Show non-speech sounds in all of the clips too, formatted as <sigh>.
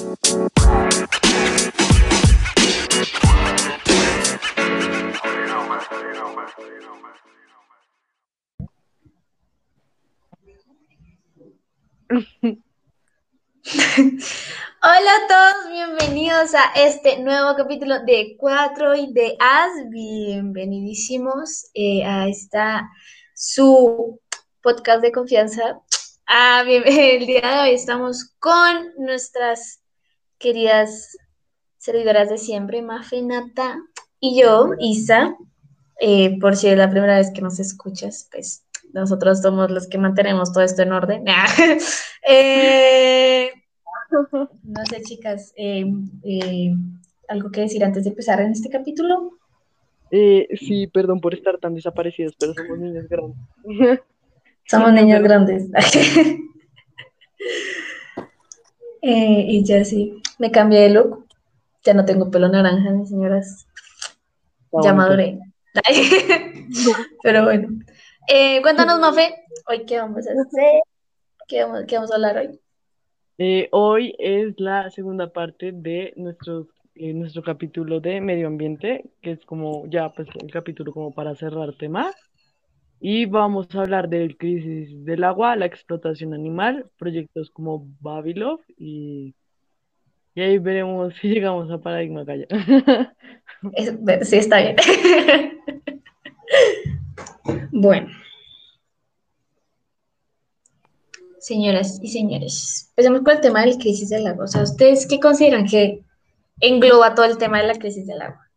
Hola a todos, bienvenidos a este nuevo capítulo de Cuatro Ideas. Bienvenidísimos eh, a esta su podcast de confianza. Ah, <laughs> el día de hoy estamos con nuestras queridas servidoras de siempre, Mafe, Nata y yo, Isa. Eh, por si es la primera vez que nos escuchas, pues nosotros somos los que mantenemos todo esto en orden. <laughs> Eh, no sé, chicas, eh, ¿algo que decir antes de empezar en este capítulo? sí, perdón por estar tan desaparecidos, pero somos niños grandes. <laughs> Somos niños grandes. <laughs> y ya sí, me cambié de look. Ya no tengo pelo naranja, mis señoras. ya maduré. <laughs> pero bueno. Eh, cuéntanos, Mafe, hoy qué vamos a hacer, qué vamos, a hablar hoy. Eh, hoy es la segunda parte de nuestro, eh, nuestro capítulo de medio ambiente, que es como ya pues el capítulo como para cerrar tema. Y vamos a hablar del crisis del agua, la explotación animal, proyectos como Babilov y, y ahí veremos si llegamos a Paradigma Calla. sí, está bien. Bueno. Señoras y señores, empecemos con el tema de la crisis del agua. O sea, ¿ustedes qué consideran que engloba todo el tema de la crisis del agua?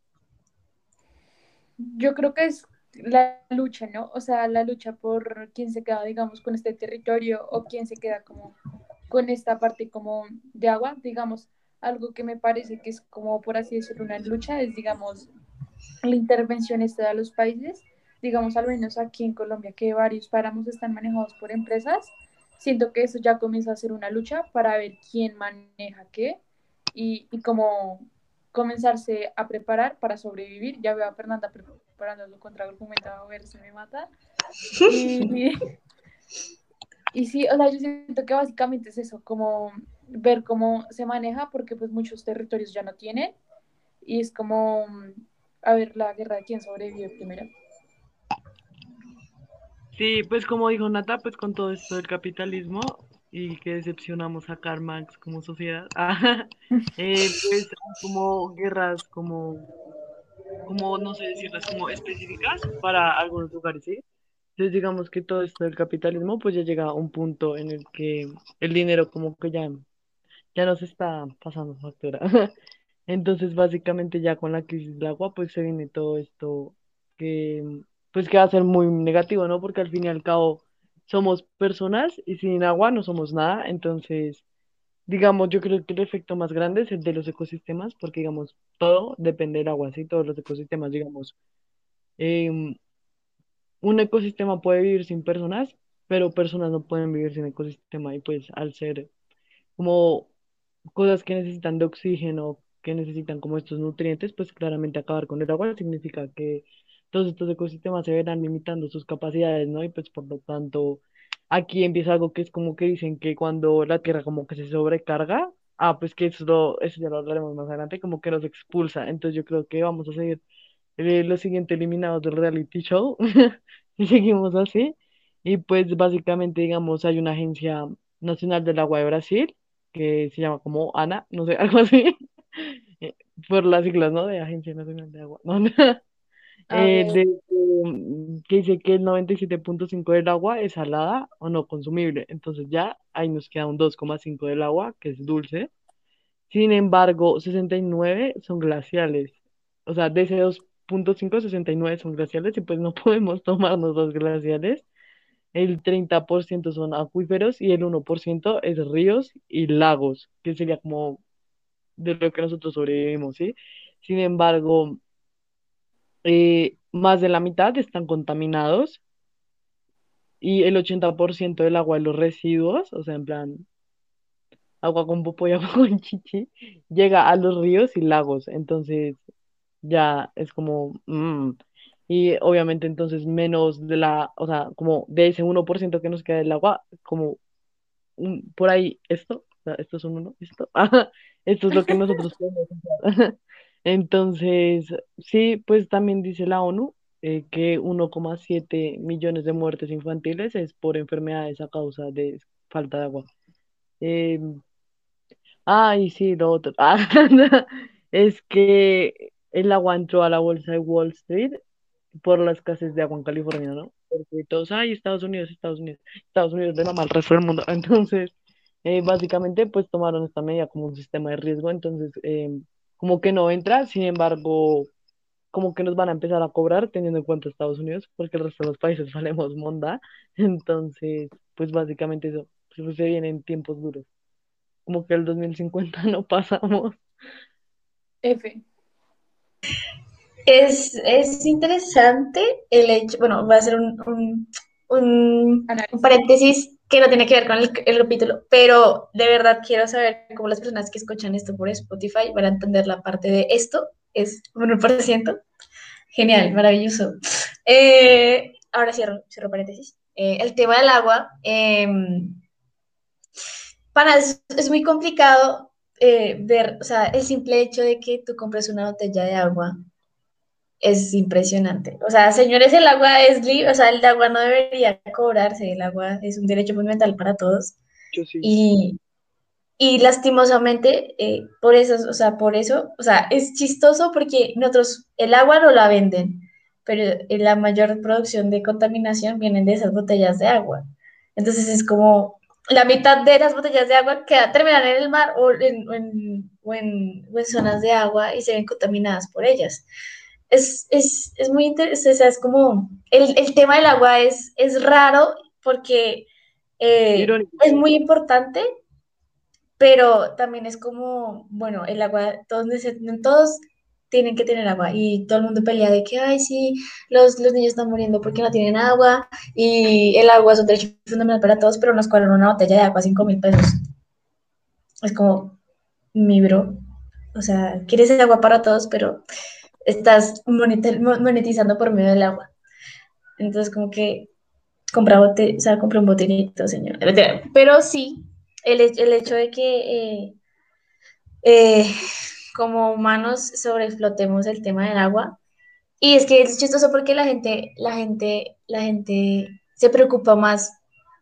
Yo creo que es la lucha, ¿no? O sea, la lucha por quién se queda, digamos, con este territorio o quién se queda como con esta parte como de agua, digamos, algo que me parece que es como, por así decirlo, una lucha, es, digamos, la intervención esta de los países digamos al menos aquí en Colombia, que varios páramos están manejados por empresas, siento que eso ya comienza a ser una lucha para ver quién maneja qué y, y cómo comenzarse a preparar para sobrevivir. Ya veo a Fernanda preparándolo contra el argumento a ver si me mata. <laughs> Y, y sí, o sea, yo siento que básicamente es eso, como ver cómo se maneja, porque pues muchos territorios ya no tienen, y es como, a ver, la guerra de quién sobrevive primero. Sí, pues como dijo Nata, pues con todo esto del capitalismo y que decepcionamos a Karl Marx como sociedad, <laughs> eh, pues como guerras como, como, no sé decirlas, como específicas para algunos lugares, ¿sí? Entonces digamos que todo esto del capitalismo pues ya llega a un punto en el que el dinero como que ya, ya nos está pasando factura. <laughs> Entonces básicamente ya con la crisis del agua pues se viene todo esto que pues que va a ser muy negativo, ¿no? Porque al fin y al cabo somos personas y sin agua no somos nada, entonces, digamos, yo creo que el efecto más grande es el de los ecosistemas, porque, digamos, todo depende del agua, ¿sí? Todos los ecosistemas, digamos, em, un ecosistema puede vivir sin personas, pero personas no pueden vivir sin ecosistema, y pues al ser como cosas que necesitan de oxígeno, que necesitan como estos nutrientes, pues claramente acabar con el agua significa que todos estos ecosistemas se verán limitando sus capacidades, ¿no? Y pues por lo tanto, aquí empieza algo que es como que dicen que cuando la Tierra como que se sobrecarga, ah, pues que eso, eso ya lo hablaremos más adelante, como que nos expulsa. Entonces yo creo que vamos a seguir eh, los siguientes eliminados del reality show <laughs> y seguimos así. Y pues básicamente, digamos, hay una agencia nacional del agua de Brasil que se llama como ANA, no sé, <laughs> algo así, eh, por las siglas, ¿no? De Agencia Nacional de Agua. ¿no? <laughs> Eh, de, mm, que dice que el 97.5 del agua es salada o no consumible. Entonces ya ahí nos queda un 2,5 del agua, que es dulce. Sin embargo, 69 son glaciales. O sea, de ese 2.5, 69 son glaciales y pues no <laughs> podemos tomarnos dos glaciales. El 30% son acuíferos y el 1% es ríos y lagos, que sería como de lo que nosotros sobrevivimos, ¿sí? Sin embargo, eh, más de la mitad están contaminados y el 80% del agua de los residuos, o sea, en plan, agua con popo y <laughs> agua con chichi, llega a los ríos y lagos. Entonces, ya es como... Mm, y obviamente entonces menos de la, o sea, como de ese 1% que nos queda del agua, como por ahí esto, esto es un uno, esto, <laughs> esto es lo que nosotros <laughs> podemos hacer. <laughs> Entonces, sí, pues también dice la ONU eh, que 1,7 millones de muertes infantiles es por enfermedades a causa de falta de agua. Eh, ah, y sí, lo otro. Ah, es que el agua entró a la bolsa de Wall Street por la escasez de agua en California, ¿no? Porque todos, ay, Estados Unidos, Estados Unidos, Estados Unidos de mamá al resto del mundo. <laughs> Entonces, eh, básicamente, pues tomaron esta medida como un sistema de riesgo, entonces, eh, como que no entra, sin embargo, como que nos van a empezar a cobrar teniendo en cuenta Estados Unidos, porque el resto de los países <laughs> valemos monda. Entonces, pues básicamente eso, pues, se vienen tiempos duros. Como que el 2050 <laughs> no pasamos. F. Es, es interesante el hecho, bueno, voy a hacer un, un, un, un paréntesis que no tiene que ver con el, el capítulo, pero de verdad quiero saber cómo las personas que escuchan esto por Spotify van a entender la parte de esto, es 1%. Genial, maravilloso. Eh, ahora cierro, cierro paréntesis. Eh, el tema del agua, eh, para es, es muy complicado eh, ver, o sea, el simple hecho de que tú compres una botella de agua es impresionante. O sea, señores, el agua es libre, o sea, el agua no debería cobrarse, el agua es un derecho fundamental para todos. Yo sí. Y, y lastimosamente, eh, por eso, o sea, por eso, o sea, es chistoso porque nosotros el agua no la venden, pero la mayor producción de contaminación vienen de esas botellas de agua. Entonces es como la mitad de las botellas de agua que terminan en el mar o en, o en, o en, o en zonas de agua y se ven contaminadas por ellas. Es, es, es muy interesante, o sea, es como, el, el tema del agua es, es raro porque eh, es muy importante, pero también es como, bueno, el agua, todos, todos tienen que tener agua y todo el mundo pelea de que, ay, sí, los, los niños están muriendo porque no tienen agua y el agua es un derecho fundamental para todos, pero nos cobran una botella de agua a 5 mil pesos. Es como, mi bro, o sea, quieres el agua para todos, pero estás monetizando por medio del agua. Entonces, como que compra bote, o sea, un botellito, señor. Pero sí, el, el hecho de que eh, eh, como humanos sobreexplotemos el tema del agua. Y es que es chistoso porque la gente, la gente, la gente se preocupa más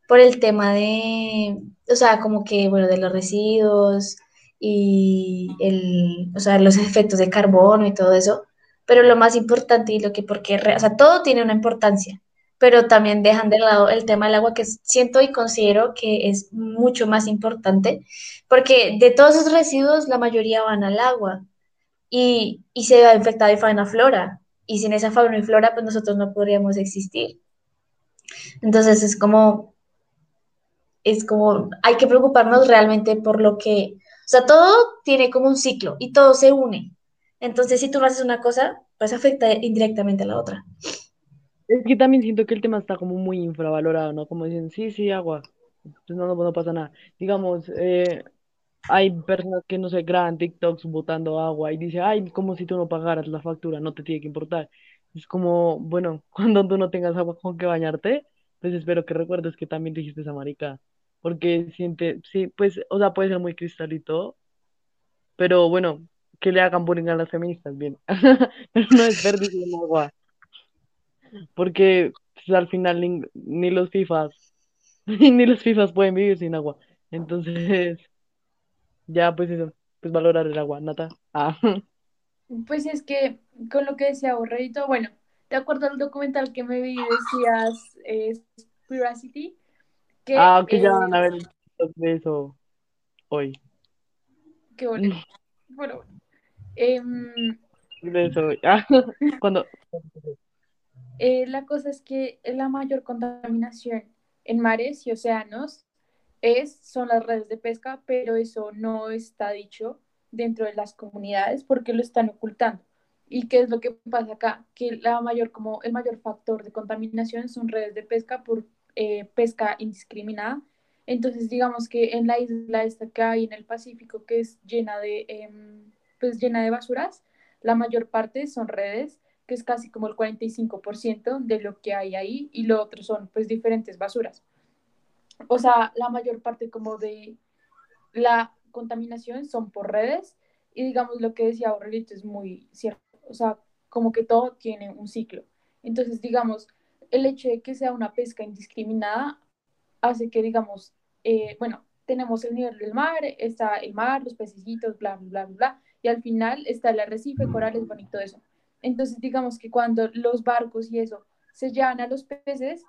por el tema de, o sea, como que, bueno, de los residuos y el, o sea, los efectos de carbono y todo eso. Pero lo más importante y lo que, porque, o sea, todo tiene una importancia, pero también dejan de lado el tema del agua que siento y considero que es mucho más importante porque de todos esos residuos, la mayoría van al agua y, y se va a infectar de fauna flora. Y sin esa fauna y flora, pues nosotros no podríamos existir. Entonces es como, es como, hay que preocuparnos realmente por lo que, o sea, todo tiene como un ciclo y todo se une. Entonces, si tú no haces una cosa, pues afecta indirectamente a la otra. Es que también siento que el tema está como muy infravalorado, ¿no? Como dicen, sí, sí, agua, pues no, no, no pasa nada. Digamos, eh, hay personas que no se graban TikToks botando agua y dice, ay, como si tú no pagaras la factura, no te tiene que importar. Es como, bueno, <laughs> cuando tú no tengas agua con que bañarte, pues espero que recuerdes que también dijiste esa marica. Porque siente, sí, pues, o sea, puede ser muy cristalito, pero bueno, que le hagan bullying a las feministas, bien. <laughs> Pero no desperdicien agua, porque pues, al final ni, ni los FIFAs, <laughs> ni los FIFAs pueden vivir sin agua. Entonces, ya, pues eso, pues valorar el agua, Nata. Ah, Pues es que con lo que decía Borredito, bueno, de acuerdo al documental que me vi, decías eh, Spiracity, que ah, que ya van a ver eso hoy. que bueno, bueno, em, Ah, <laughs> cuando, eh, la cosa es que la mayor contaminación en mares y océanos es, son las redes de pesca, pero eso no está dicho dentro de las comunidades porque lo están ocultando. ¿Y qué es lo que pasa acá? Que la mayor, como el mayor factor de contaminación son redes de pesca por eh, pesca indiscriminada. Entonces, digamos que en la isla esta que hay en el Pacífico, que es llena de, em, pues llena de basuras, la mayor parte son redes, que es casi como el 45% de lo que hay ahí, y lo otro son pues diferentes basuras o sea, la mayor parte como de la contaminación son por redes y digamos lo que decía Aurelito es muy cierto, o sea, como que todo tiene un ciclo. Entonces, digamos, el hecho de que sea una pesca indiscriminada hace que, digamos, eh, bueno, tenemos el nivel del mar, está el mar, los pececitos, bla, bla, bla, bla, y al final está el arrecife, corales, bonito eso. Entonces, digamos que cuando los barcos y eso se llevan a los peces,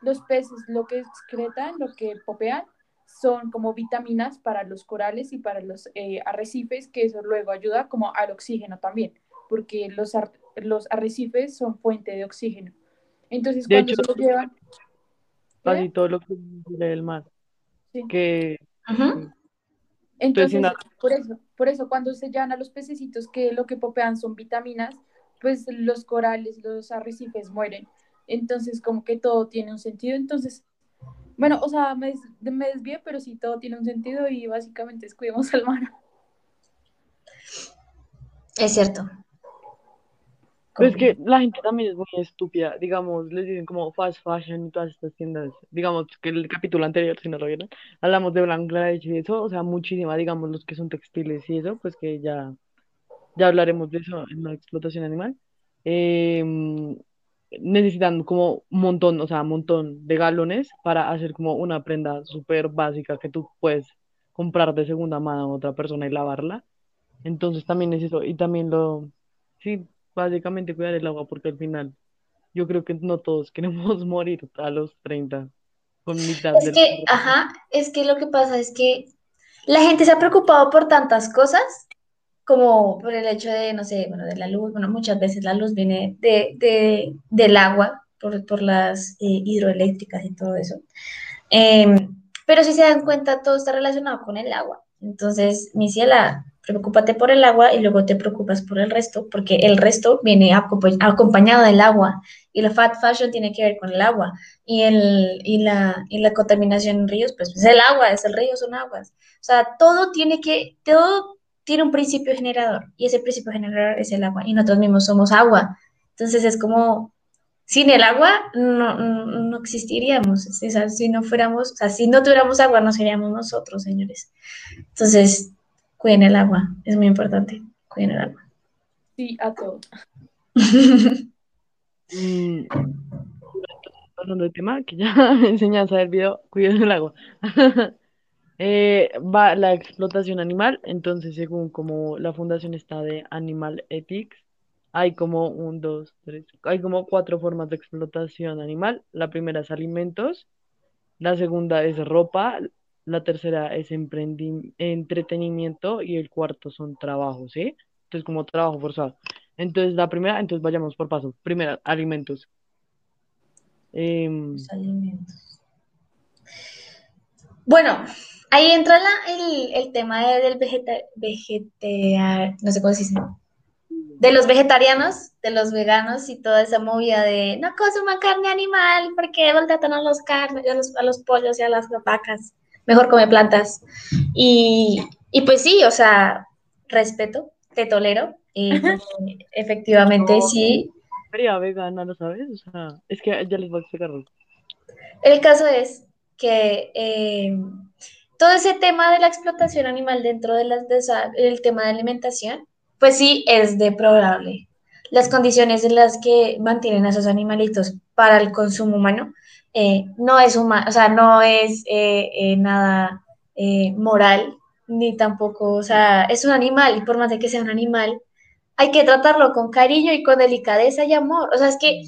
los peces lo que excretan, lo que popean, son como vitaminas para los corales y para los eh, arrecifes, que eso luego ayuda como al oxígeno también, porque los, los arrecifes son fuente de oxígeno. Entonces, cuando se lo llevan... Casi todo lo que del mar. Sí. Que... Entonces, por eso, por eso cuando se llevan a los pececitos que lo que popean son vitaminas, pues los corales, los arrecifes mueren. Entonces, como que todo tiene un sentido. Entonces, bueno, o sea, me, me desvié, pero sí todo tiene un sentido y básicamente es cuidemos al mar. Es cierto. Pero es que la gente también es muy estúpida. Digamos, les dicen como fast fashion y todas estas tiendas. Digamos que el capítulo anterior, si no lo vieron, hablamos de Bangladesh y eso. O sea, muchísima, digamos, los que son textiles y eso, pues que ya, ya hablaremos de eso en la explotación animal. Em, necesitan como un montón, o sea, un montón de galones para hacer como una prenda súper básica que tú puedes comprar de segunda mano a otra persona y lavarla. Entonces también es eso. Y también lo, sí, básicamente cuidar el agua porque al final yo creo que no todos <laughs> queremos morir a los 30 con mitad Es que, ajá, es que lo que pasa es que la gente se ha preocupado por tantas cosas como por el hecho de, no sé, bueno, de la luz, bueno, muchas veces la luz viene de, de del agua, por, por las eh, hidroeléctricas y todo eso. Em, pero si se dan cuenta, todo está relacionado con el agua. Entonces, mi ciela, preocúpate por el agua y luego te preocupas por el resto, porque el resto viene acompañado del agua y la fat fashion tiene que ver con el agua y, el, y, la, y la contaminación en ríos, pues es el agua, es el río, son aguas. O sea, todo tiene que, todo tiene un principio generador y ese principio generador es el agua y nosotros mismos somos agua. Entonces es como, sin el agua no, no, existiríamos. O si no fuéramos, o sea, si no tuviéramos agua no seríamos nosotros, señores. Entonces, cuiden el agua, es muy importante, cuiden el agua. Sí, a todo. Mm, <laughs> pasando de tema, que ya <laughs> enseñanza del video, cuiden el agua. <laughs> Eh, va la explotación animal, entonces según como la fundación está de Animal Ethics, hay como un, dos, tres, hay como cuatro formas de explotación animal. La primera es alimentos, la segunda es ropa, la tercera es entretenimiento y el cuarto son trabajos, ¿sí? Entonces como trabajo forzado. Entonces la primera, entonces vayamos por paso. Primera, alimentos. Em, alimentos. Bueno, Ahí entra el, tema del vegeta, no sé cómo se dice, de los vegetarianos, de los veganos y toda esa movida de no consuman carne animal porque maltratan a los carnes, a los, a los pollos y a las vacas, mejor come plantas. Y, pues sí, o sea, respeto, te tolero, y efectivamente sí. Sería vegana, ¿no sabes? O sea, es que ya les voy a explicar. El caso es que eh, todo ese tema de la explotación animal dentro de las del tema de alimentación, pues sí es deplorable. Las condiciones en las que mantienen a esos animalitos para el consumo humano eh, no es humano, o sea, no es eh, eh, nada moral, ni tampoco, o sea, es un animal y por más de que sea un animal, hay que tratarlo con cariño y con delicadeza y amor. O sea, es que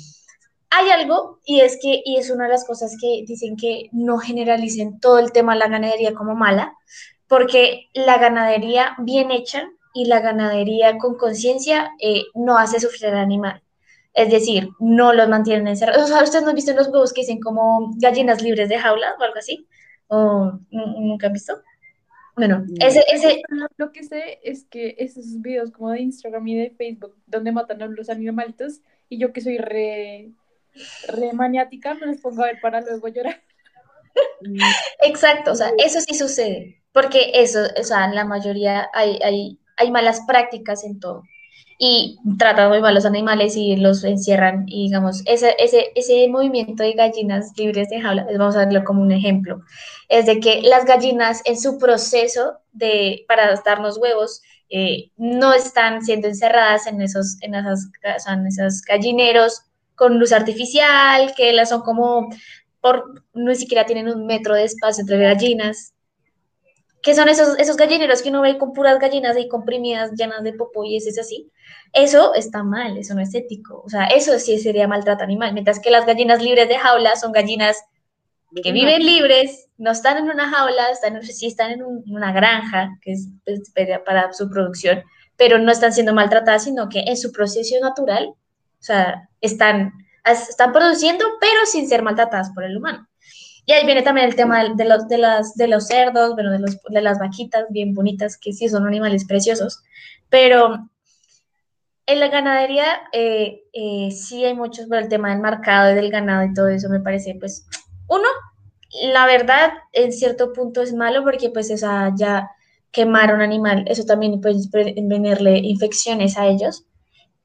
hay algo, y es que, y es una de las cosas que dicen que no generalicen todo el tema de la ganadería como mala, porque la ganadería bien hecha y la ganadería con conciencia no hace sufrir al animal. Es decir, no los mantienen encerrados. O sea, ¿ustedes no han visto los huevos que dicen como gallinas libres de jaula o algo así? ¿O nunca han visto? Bueno, ese, ese... Lo que sé es que esos videos como de Instagram y de Facebook, donde matan a los animalitos, y yo que soy re re maniática, me los pongo a ver para luego llorar. <laughs> Exacto, o sea, eso sí sucede, porque eso, o sea, en la mayoría hay, hay, hay malas prácticas en todo. Y tratan muy mal los animales y los encierran. Y digamos, ese, ese, ese movimiento de gallinas libres de jaula, vamos a verlo como un ejemplo, es de que las gallinas en su proceso de, para darnos huevos, eh, no están siendo encerradas en esos, en esas, en esos gallineros con luz artificial, que las son como por, no siquiera tienen un metro de espacio entre gallinas, que son esos, esos gallineros que uno ve con puras gallinas ahí comprimidas, llenas de popo y es así, eso está mal, eso no es ético, o sea, eso sí sería maltrato animal, mientras que las gallinas libres de jaula son gallinas que viven libres, no están en una jaula, están, sí están en, una granja, que es pues, para su producción, pero no están siendo maltratadas, sino que en su proceso natural, o sea, están, están produciendo, pero sin ser maltratadas por el humano. Y ahí viene también el tema de los, de las, de los cerdos, bueno, de, los, de las vaquitas bien bonitas, que sí son animales preciosos, pero en la ganadería eh, eh, sí hay muchos, por el tema del mercado y del ganado y todo eso me parece, pues, uno, la verdad, en cierto punto es malo porque pues esa ya quemar un animal, eso también puede venirle infecciones a ellos.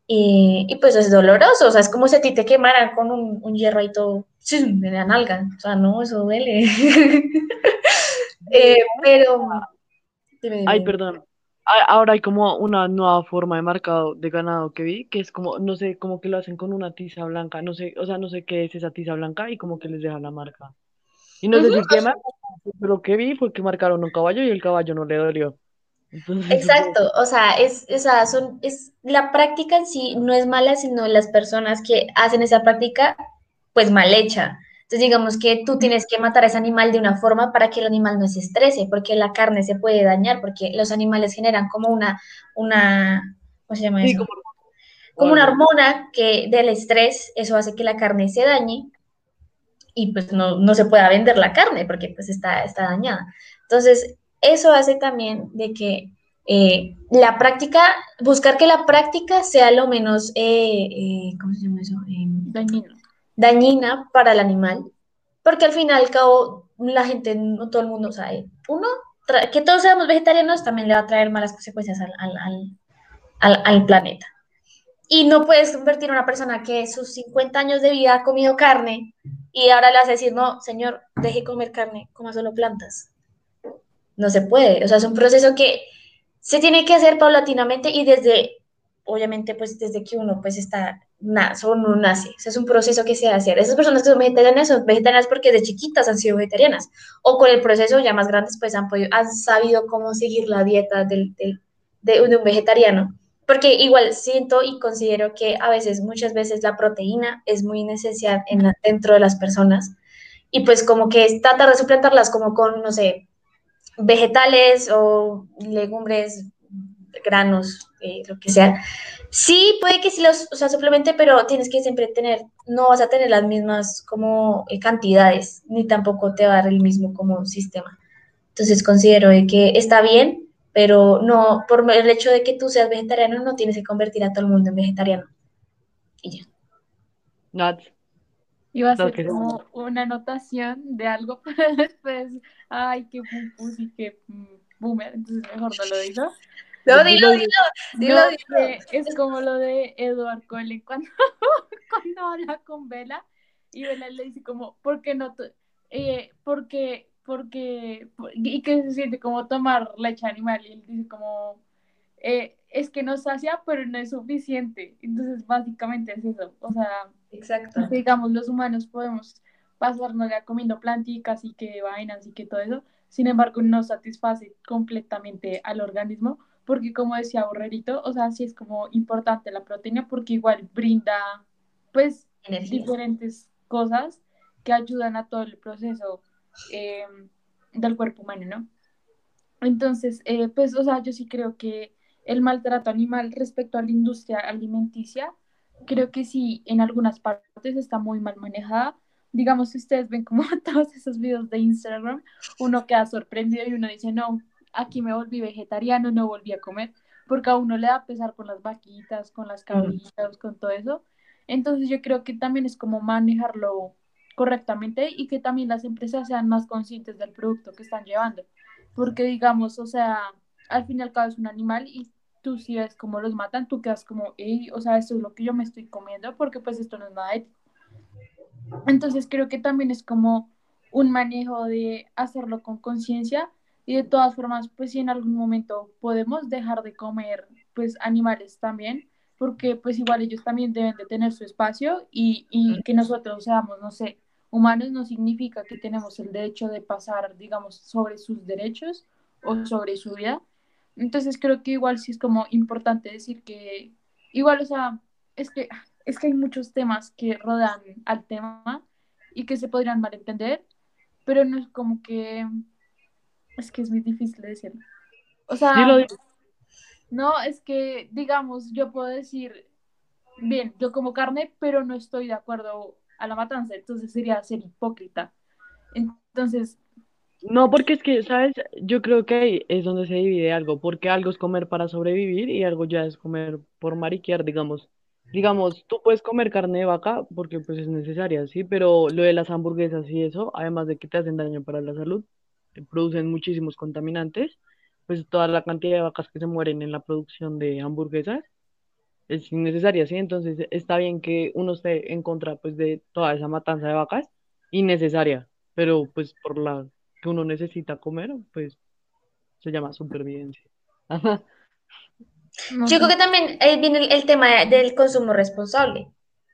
Y, y, pues es doloroso, o sea, es como si a ti te quemaran con un, un hierro ahí todo en la nalga, o sea, no, eso duele. <laughs> eh, pero... Ay, perdón. Ahora hay como una nueva forma de marcado de ganado que vi, que es como, no sé, como que lo hacen con una tiza blanca, no sé, o sea, no sé qué es esa tiza blanca y como que les deja la marca. Y no sé si quema, pero lo que vi fue que marcaron un caballo y el caballo no le dolió. Exacto, o sea, es, o son, es, la práctica en sí no es mala, sino las personas que hacen esa práctica, pues mal hecha. Entonces, digamos que tú tienes que matar a ese animal de una forma para que el animal no se estrese, porque la carne se puede dañar, porque los animales generan como una, una, ¿cómo se llama eso? como, una hormona que del estrés, eso hace que la carne se dañe y pues no, no se pueda vender la carne porque pues está, está dañada. Entonces, eso hace también de que eh, la práctica, buscar que la práctica sea lo menos, eh, eh, ¿cómo se llama eso? dañina. Dañina para el animal, porque al fin y al cabo la gente, no todo el mundo sabe, uno, que todos seamos vegetarianos también le va a traer malas consecuencias al, al, al, planeta. Y no puedes convertir a una persona que sus 50 años de vida ha comido carne y ahora le hace decir, no, señor, deje comer carne, coma solo plantas no se puede. O sea, es un proceso que se tiene que hacer paulatinamente y desde, obviamente, pues desde que uno pues está, uno nace. O sea, es un proceso que se hacer. Esas personas que son vegetarianas son vegetarianas porque de chiquitas han sido vegetarianas. O con el proceso ya más grandes pues han, podido, han sabido cómo seguir la dieta del, de, un vegetariano. Porque igual siento y considero que a veces, muchas veces la proteína es muy necesaria en, dentro de las personas. Y pues como que trata de suplantarlas como con, no sé, vegetales o legumbres, granos, eh, lo que sea. Sí, puede que sí los, o sea, suplemente, pero tienes que siempre tener, no vas a tener las mismas como eh, cantidades, ni tampoco te va a dar el mismo como sistema. Entonces considero que está bien, pero no, por el hecho de que tú seas vegetariano, no tienes que convertir a todo el mundo en vegetariano. Y ya. Iba a ser como una anotación de algo <laughs> para después. Ay, qué y qué mm, boomer. Entonces mejor no lo digo. No, dilo, dilo, dilo, Es como lo de Edward Cullen <laughs> cuando, cuando habla con Vela y Vela le dice como, ¿por qué no? Eh, porque, porque, y que se siente como tomar leche animal y él dice como, eh, es que nos sacia, pero no es suficiente. Entonces, básicamente es eso. O sea, Exacto. digamos, los humanos podemos pasarnos ya comiendo planticas y que vainas y que todo eso. Sin embargo, no satisface completamente al organismo, porque como decía Borrerito, o sea, sí es como importante la proteína porque igual brinda, pues, diferentes cosas que ayudan a todo el proceso eh, del cuerpo humano, ¿no? Entonces, eh, pues, o sea, yo sí creo que el maltrato animal respecto a la industria alimenticia, creo que sí, en algunas partes está muy mal manejada. Digamos, si ustedes ven como <laughs> todos esos videos de Instagram, uno queda sorprendido y uno dice, no, aquí me volví vegetariano, no volví a comer, porque a uno le da pesar con las vaquitas, con las cabritas, con todo eso. Entonces yo creo que también es como manejarlo correctamente y que también las empresas sean más conscientes del producto que están llevando. Porque digamos, o sea, al fin y al cabo es un animal y tú sí ves cómo los matan, tú quedas como, Ey, o sea, esto es lo que yo me estoy comiendo porque pues esto no es nada ético. Entonces creo que también es como un manejo de hacerlo con conciencia y de todas formas, pues si en algún momento podemos dejar de comer pues animales también, porque pues igual ellos también deben de tener su espacio y, y que nosotros seamos, no sé, humanos no significa que tenemos el derecho de pasar, digamos, sobre sus derechos o sobre su vida. Entonces creo que igual sí es como importante decir que igual, o sea, es que es que hay muchos temas que rodean al tema y que se podrían malentender, pero no es como que es que es muy difícil de decirlo. O sea, no, es que digamos, yo puedo decir, bien, yo como carne, pero no estoy de acuerdo a la matanza, entonces sería ser hipócrita. Entonces, no, porque es que, ¿sabes? Yo creo que ahí es donde se divide algo, porque algo es comer para sobrevivir y algo ya es comer por mariquear, digamos. Digamos, tú puedes comer carne de vaca porque pues es necesaria, sí, pero lo de las hamburguesas y eso, además de que te hacen daño para la salud, producen muchísimos contaminantes, pues toda la cantidad de vacas que se mueren en la producción de hamburguesas es innecesaria, ¿sí? Entonces está bien que uno esté en contra pues de toda esa matanza de vacas, innecesaria, pero pues por la que uno necesita comer, pues se llama supervivencia. Yo creo que también viene el, tema del consumo responsable.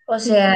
O sea,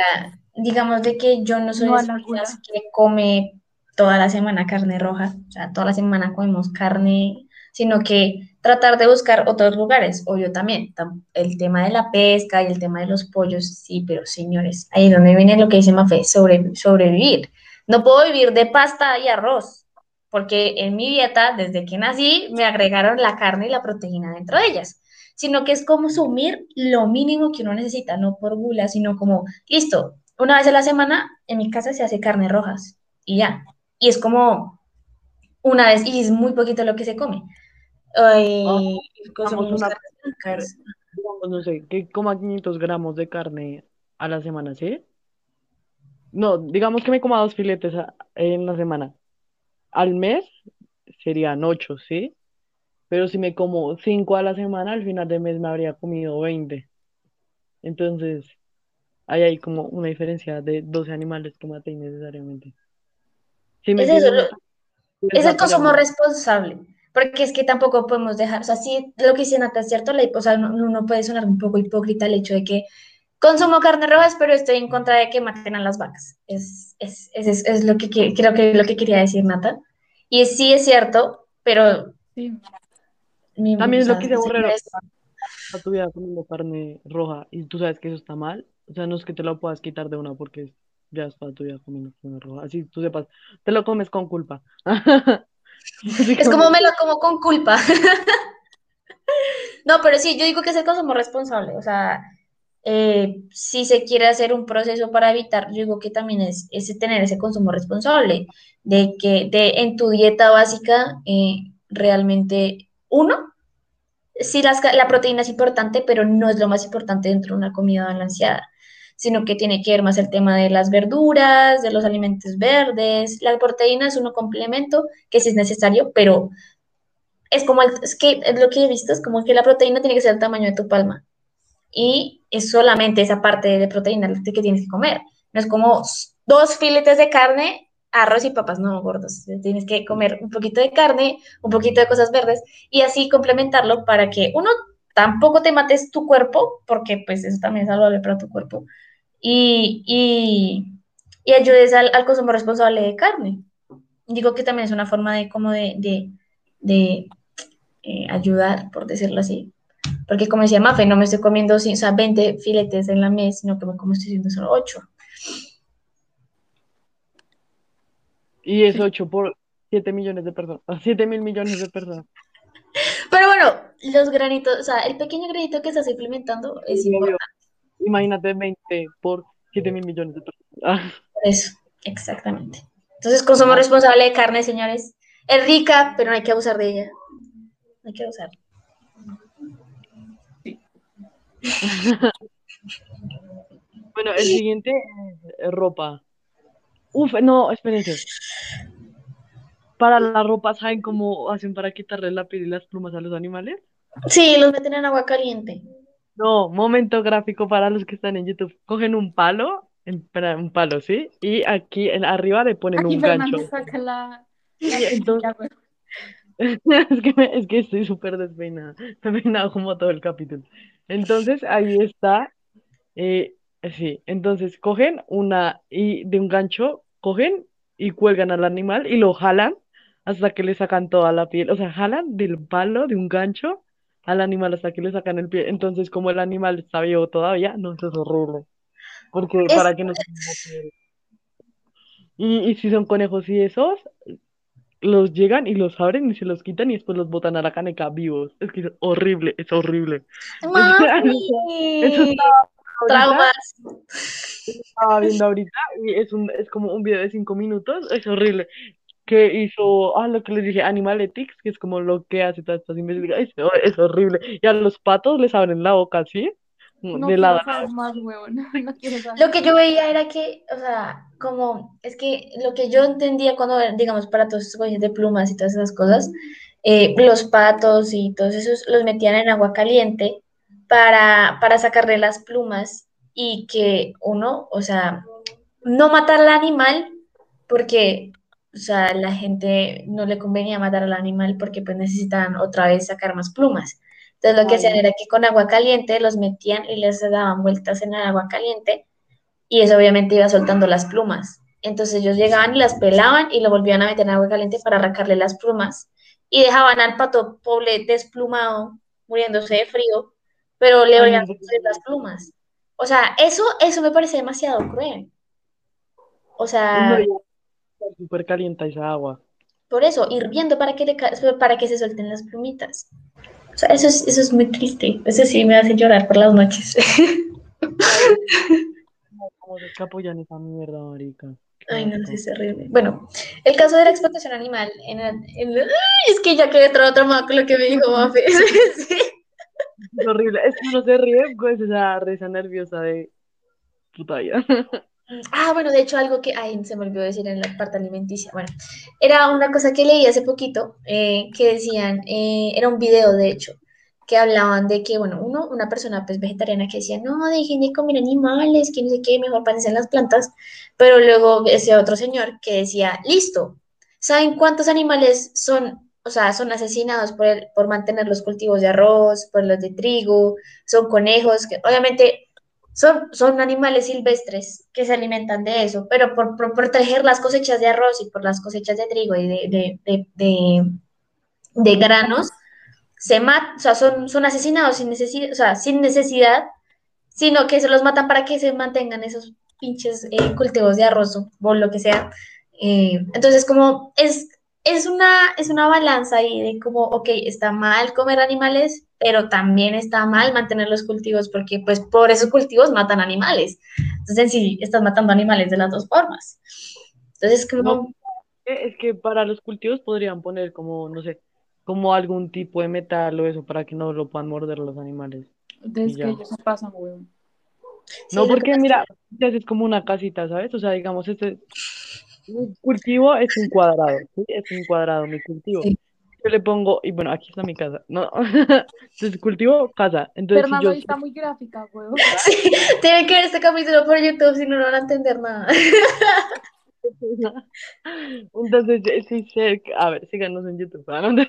digamos de que yo no soy de las que come toda la semana carne roja, o sea, toda la semana comemos carne, sino que tratar de buscar otros lugares, o yo también, el tema de la pesca y el tema de los pollos, sí, pero señores, ahí es donde viene lo que dice Mafe, sobre, sobrevivir. No puedo vivir de pasta y arroz, porque en mi dieta, desde que nací, me agregaron la carne y la proteína dentro de ellas, sino que es como sumir lo mínimo que uno necesita, no por gula, sino como, listo, una vez a la semana en mi casa se hace carne rojas y ya. Y es como una vez, y es muy poquito lo que se come. Ay, una, no sé, que coma 500 gramos de carne a la semana, ¿sí? No, digamos que me coma dos filetes en la semana al mes serían ocho, ¿sí? Pero si me como cinco a la semana, al final del mes me habría comido 20. Entonces, ahí hay como una diferencia de 12 animales que maté innecesariamente. Es, el consumo responsable, porque es que tampoco podemos dejar, o sea, sí, lo que dice Nata es cierto, la, o sea, no, puede sonar un poco hipócrita el hecho de que consumo carne rojas, pero estoy en contra de que maten a las vacas. Es, es, es, es lo que creo que lo que quería decir Nata. Y sí es cierto, pero... Sí. También es lo que dice Borrero. A tu vida comiendo carne roja y tú sabes que eso está mal. O sea, no es que te lo puedas quitar de una porque ya es para tu vida comiendo carne roja. Así tú sepas, te lo comes con culpa. <laughs> es como me lo como con culpa. <laughs> no, pero sí, yo digo que es el consumo responsable. O sea, eh, si se quiere hacer un proceso para evitar, yo digo que también es, tener ese consumo responsable, de que de, en tu dieta básica eh, realmente, uno, sí la proteína es importante, pero no es lo más importante dentro de una comida balanceada, sino que tiene que ver más el tema de las verduras, de los alimentos verdes. La proteína es un complemento que sí es necesario, pero es como, es que lo que he visto es como que la proteína tiene que ser el tamaño de tu palma y es solamente esa parte de proteína que tienes que comer. No es como dos filetes de carne, arroz y papas, no, gordos. Tienes que comer un poquito de carne, un poquito de cosas verdes y así complementarlo para que uno tampoco te mates tu cuerpo, porque pues eso también es saludable para tu cuerpo, y, y, ayudes al, consumo responsable de carne. Digo que también es una forma de como de, de, eh, ayudar, por decirlo así, porque como decía Mafe, no me estoy comiendo o sea, 20 filetes en la mesa, sino que me como estoy haciendo solo 8. Y es 8 por 7 millones de personas, 7 mil millones de personas. Pero bueno, los granitos, o sea, el pequeño granito que estás implementando es importante. Imagínate 20 por 7 mil millones de personas. Por eso, exactamente. Entonces, consumo responsable de carne, señores. Es rica, pero no hay que abusar de ella. No hay que abusar. <laughs> bueno, el siguiente es ropa. Uf, no, espérense. Para la ropa, ¿saben cómo hacen para quitarle la piel y las plumas a los animales? Sí, los meten en agua caliente. No, momento gráfico para los que están en YouTube. Cogen un palo, espera, un palo, ¿sí? Y aquí en, arriba le ponen Aquí un Fernando gancho. saca la, entonces, güey. <laughs> es que, me- es que estoy súper despeinada. Me he peinado como todo el capítulo. Entonces, ahí está. eh, sí, entonces cogen una y de un gancho, cogen y cuelgan al animal y lo jalan hasta que le sacan toda la piel. O sea, jalan del palo de un gancho al animal hasta que le sacan el pie. Entonces, como el animal está vivo todavía, no, eso es horrible. Porque Es, para que no se. <laughs> Y, y si son conejos y esos, los llegan y los abren y se los quitan y después los botan a la caneca vivos. Es que es horrible, es horrible. <laughs> Eso, eso mami, estaba traumas. estaba viendo ahorita y es un, es como un video de cinco minutos, es horrible. Que hizo, ah, lo que les dije, Animaletics, que es como lo que hace todas estas investigaciones, es, es horrible. Y a los patos les abren la boca así, No de lado quiero a lado. saber más, huevón. <laughs> No quiero saber Lo que yo veía era que, o sea, como, es que lo que yo entendía cuando, digamos, para todos estos collares de plumas y todas esas cosas, eh, los patos y todos esos los metían en agua caliente para, para sacarle las plumas y que uno, o sea, no matar al animal porque, o sea, la gente no le convenía matar al animal porque pues necesitaban otra vez sacar más plumas. Entonces lo que hacían era que con agua caliente los metían y les daban vueltas en el agua caliente y eso obviamente iba soltando las plumas. Entonces ellos llegaban y las pelaban y lo volvían a meter en agua caliente para arrancarle las plumas y dejaban al pato pobre desplumado, muriéndose de frío, pero le volvían las plumas. O sea, eso, eso me parece demasiado cruel. O sea, súper caliente esa agua. por eso, hirviendo para que, le para que se suelten las plumitas. O sea, eso es, eso es muy triste. Eso sí me hace llorar por las noches. Cómo se escapullan esa mierda, marica. Ay, no, sí, es terrible. Bueno, el caso de la explotación animal. En en es que ya quedé traumada con lo que me dijo Mafe. <laughs> Sí. Es horrible. Es que uno se ríe, pues esa risa nerviosa de puta vida. Ah, bueno, de hecho, algo que, ay, se me olvidó decir en la parte alimenticia. Bueno, era una cosa que leí hace poquito, eh, que decían, eh, era un video, de hecho, que hablaban de que, bueno, uno, una persona pues vegetariana que decía, no, dejen de comer animales, que no sé qué, mejor en las plantas, pero luego ese otro señor que decía, listo, ¿saben cuántos animales son, o sea, son asesinados por, el- por mantener los cultivos de arroz, por los de trigo, son conejos, que obviamente son, son animales silvestres que se alimentan de eso, pero por, por proteger las cosechas de arroz y por las cosechas de trigo y de, de, de, de- granos, se matan, o sea, son, son asesinados sin necesidad, o sea, sin necesidad, sino que se los matan para que se mantengan esos pinches eh, cultivos de arroz o lo que sea. Eh, entonces, como es, es una, es una balanza ahí de como, ok, está mal comer animales, pero también está mal mantener los cultivos porque pues por esos cultivos matan animales. Entonces, sí, estás matando animales de las dos formas. Entonces, como, No, eh, es que para los cultivos podrían poner como, no sé, como algún tipo de metal o eso para que no lo puedan morder los animales. Y que ellos se pasan, huevón. sí, No, porque es mira, haces como una casita, ¿sabes? O sea, digamos, este mi cultivo es un cuadrado, ¿sí? Es un cuadrado mi cultivo. Sí. Yo le pongo, y bueno, aquí está mi casa, ¿no? <laughs> Entonces, cultivo casa. Entonces, si Fernando, yo ahí está muy gráfica, huevón. <laughs> Sí, tienen que ver este capítulo por YouTube, si no, no van a entender nada. <laughs> Entonces, si cerca, a ver, síganos en YouTube, háganos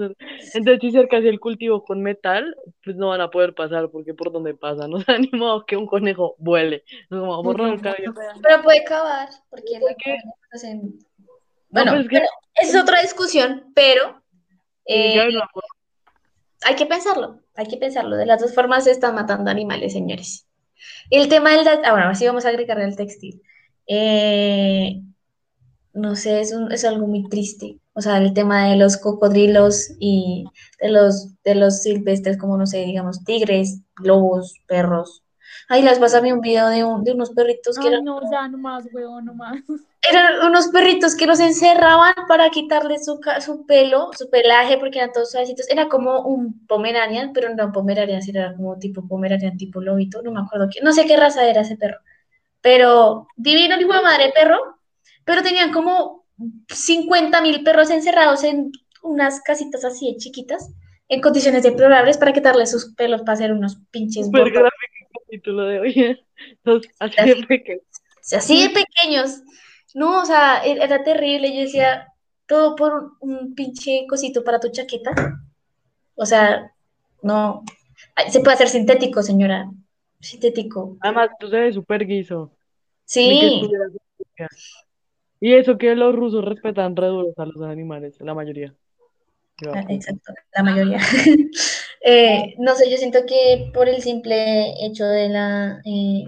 el- Entonces, si cerca el cultivo con metal, pues no van a poder pasar, porque por donde pasan, no sea ni modo que un conejo vuele, no como borrar el cabello. Pero puede cavar, porque la No, Bueno, pues es que otra discusión, pero que eh, forma. hay que pensarlo, hay que pensarlo. De las dos formas se están matando animales, señores. El tema del... Ah, bueno, así vamos a agregar el textil. Eh, no sé, es, un- es algo muy triste. O sea, el tema de los cocodrilos y de los, de los silvestres, como no sé, digamos, tigres, lobos, perros. Ay, las vas a ver un video de, un- de unos perritos que Ay, eran, no, ya, no más, huevón, no más. Eran unos perritos que los encerraban para quitarles su, su pelo, su pelaje, porque eran todos suavecitos. Era como un Pomeranian, pero no Pomeranian, sino era como tipo Pomeranian, tipo lobito, no me acuerdo qué, no sé qué raza era ese perro. Pero divino hijo de madre perro, pero tenían como 50 mil perros encerrados en unas casitas así de chiquitas en condiciones deplorables para quitarle sus pelos para hacer unos pinches botas. gráfico el capítulo de hoy. Entonces, así de pequeño. O sea, así de pequeños. No, o sea, e- era terrible. Yo decía, todo por un, pinche cosito para tu chaqueta. O sea, no. Se puede hacer sintético, señora. Sintético. Además, tú se ves súper guiso. Sí. Y eso que los rusos respetan re duros a los animales, la mayoría. Yo ah, exacto, la mayoría. <laughs> Eh, no sé, yo siento que por el simple hecho de la eh,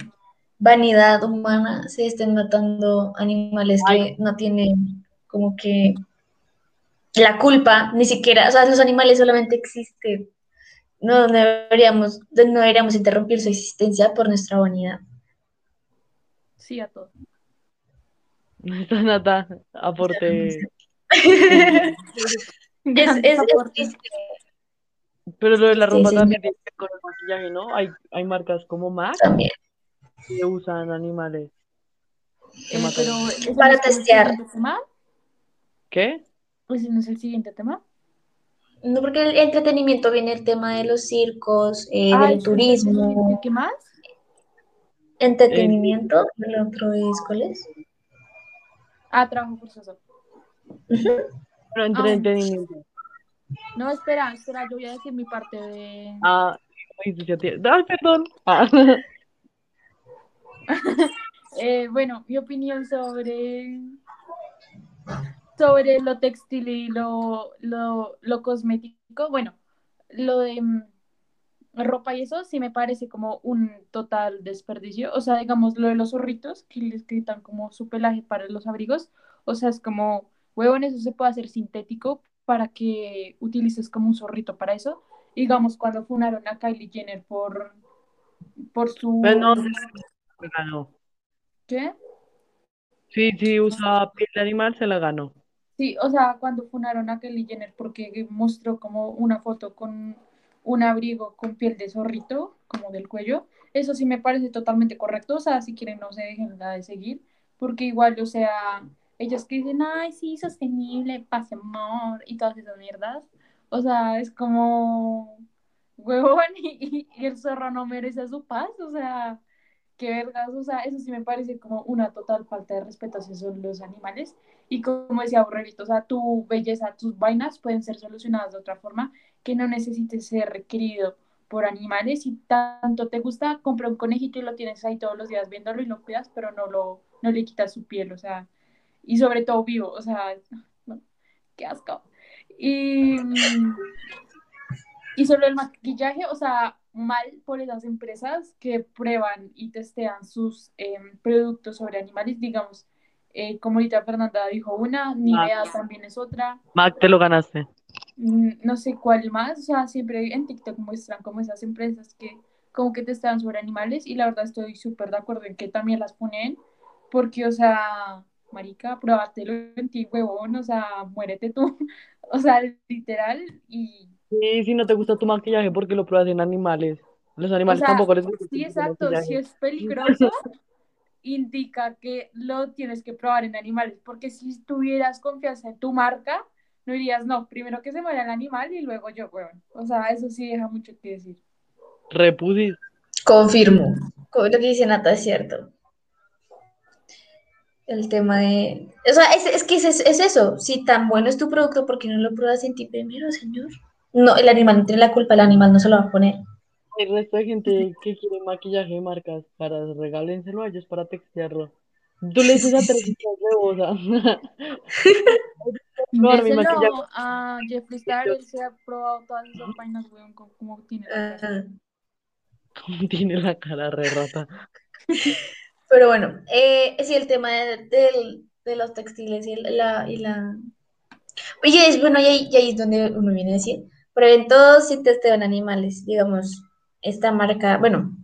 vanidad humana se estén matando animales Ay, que no tienen como que la culpa, ni siquiera, o sea, los animales solamente existen. No deberíamos, no deberíamos interrumpir su existencia por nuestra vanidad. Sí, a todo. <laughs> nata, aporte. <laughs> Es, es. Pero lo de la Sí, ropa señor. también tiene que ver con el maquillaje, ¿no? Hay, hay marcas como MAC también. Que usan animales que Eh, pero no Para el testear. siguiente tema. ¿Qué? Ese no es el siguiente tema. No, porque el entretenimiento viene el tema de los circos, eh, Ah, del el turismo, ¿Qué más? entretenimiento, el otro es, ¿cuál es? Ah, trabajo forzoso. Pero entretenimiento. No, espera, espera, yo voy a decir mi parte de... Ah, ¿cómo dices, ya tiene- Ay, perdón. Ah. <laughs> Eh, bueno, mi opinión sobre, sobre lo textil y lo, lo, lo cosmético. Bueno, lo de mm, ropa y eso sí me parece como un total desperdicio. O sea, digamos, lo de los zorritos que les quitan como su pelaje para los abrigos. O sea, es como, huevón, eso se puede hacer sintético para que utilices como un zorrito para eso. Digamos, cuando funaron a Kylie Jenner por, por su... Se la ganó. ¿Qué? Sí, sí, usa piel de animal, se la ganó. Sí, o sea, cuando funaron a Kylie Jenner porque mostró como una foto con un abrigo con piel de zorrito, como del cuello, eso sí me parece totalmente correcto, o sea, si quieren no se dejen la de seguir, porque igual, o sea, ellos que dicen, ay, sí, sostenible, paz amor, y todas esas mierdas, o sea, es como, <laughs> huevón, y, y el zorro no merece su paz, o sea, qué vergas, o sea, eso sí me parece como una total falta de respeto hacia son los animales. Y como decía Aurelito, o sea, tu belleza, tus vainas pueden ser solucionadas de otra forma que no necesites ser requerido por animales. Si tanto te gusta, compra un conejito y lo tienes ahí todos los días viéndolo y lo cuidas, pero no, lo, no le quitas su piel, o sea, y sobre todo vivo, o sea, no, qué asco. Y, y sobre el maquillaje, o sea, mal por esas empresas que prueban y testean sus eh, productos sobre animales, digamos, eh, como ahorita Fernanda dijo una, Nivea también es otra, Mac, te lo ganaste. mm, no sé cuál más, o sea, siempre en TikTok muestran como esas empresas que como que testean sobre animales y la verdad estoy súper de acuerdo en que también las ponen, porque, o sea, marica, pruébatelo en ti, huevón, o sea, muérete tú, <laughs> o sea, literal, y Sí, si no te gusta tu maquillaje, porque lo pruebas en animales? Los O animales sea, tampoco les gusta sí, exacto. Si es peligroso, indica que lo tienes que probar en animales. Porque si tuvieras confianza en tu marca, no dirías, no, primero que se muera el animal y luego yo, weón. O sea, eso sí deja mucho que decir. Repusis. Confirmo. Como lo que dice Nata es cierto. El tema de... O sea, es, es que es, es eso. Si tan bueno es tu producto, ¿por qué no lo pruebas en ti primero, señor? No, el animal no tiene la culpa, el animal no se lo va a poner. El resto de gente que quiere maquillaje de marcas, para regálenselo a ellos para textearlo. Tú le dices a tres <laughs> huevosa. <laughs> Probar mi maquillaje. A Jeffree Star, él se ha probado todas esas vainas, weón, como, como tiene la cara. Ajá. Tiene la cara re rata. <laughs> Pero bueno, eh, sí, el tema de, del- de los textiles y la, y la... Oye, es bueno, y ahí, y ahí es donde uno viene a decir, prueben todos si testean animales, digamos, esta marca, bueno,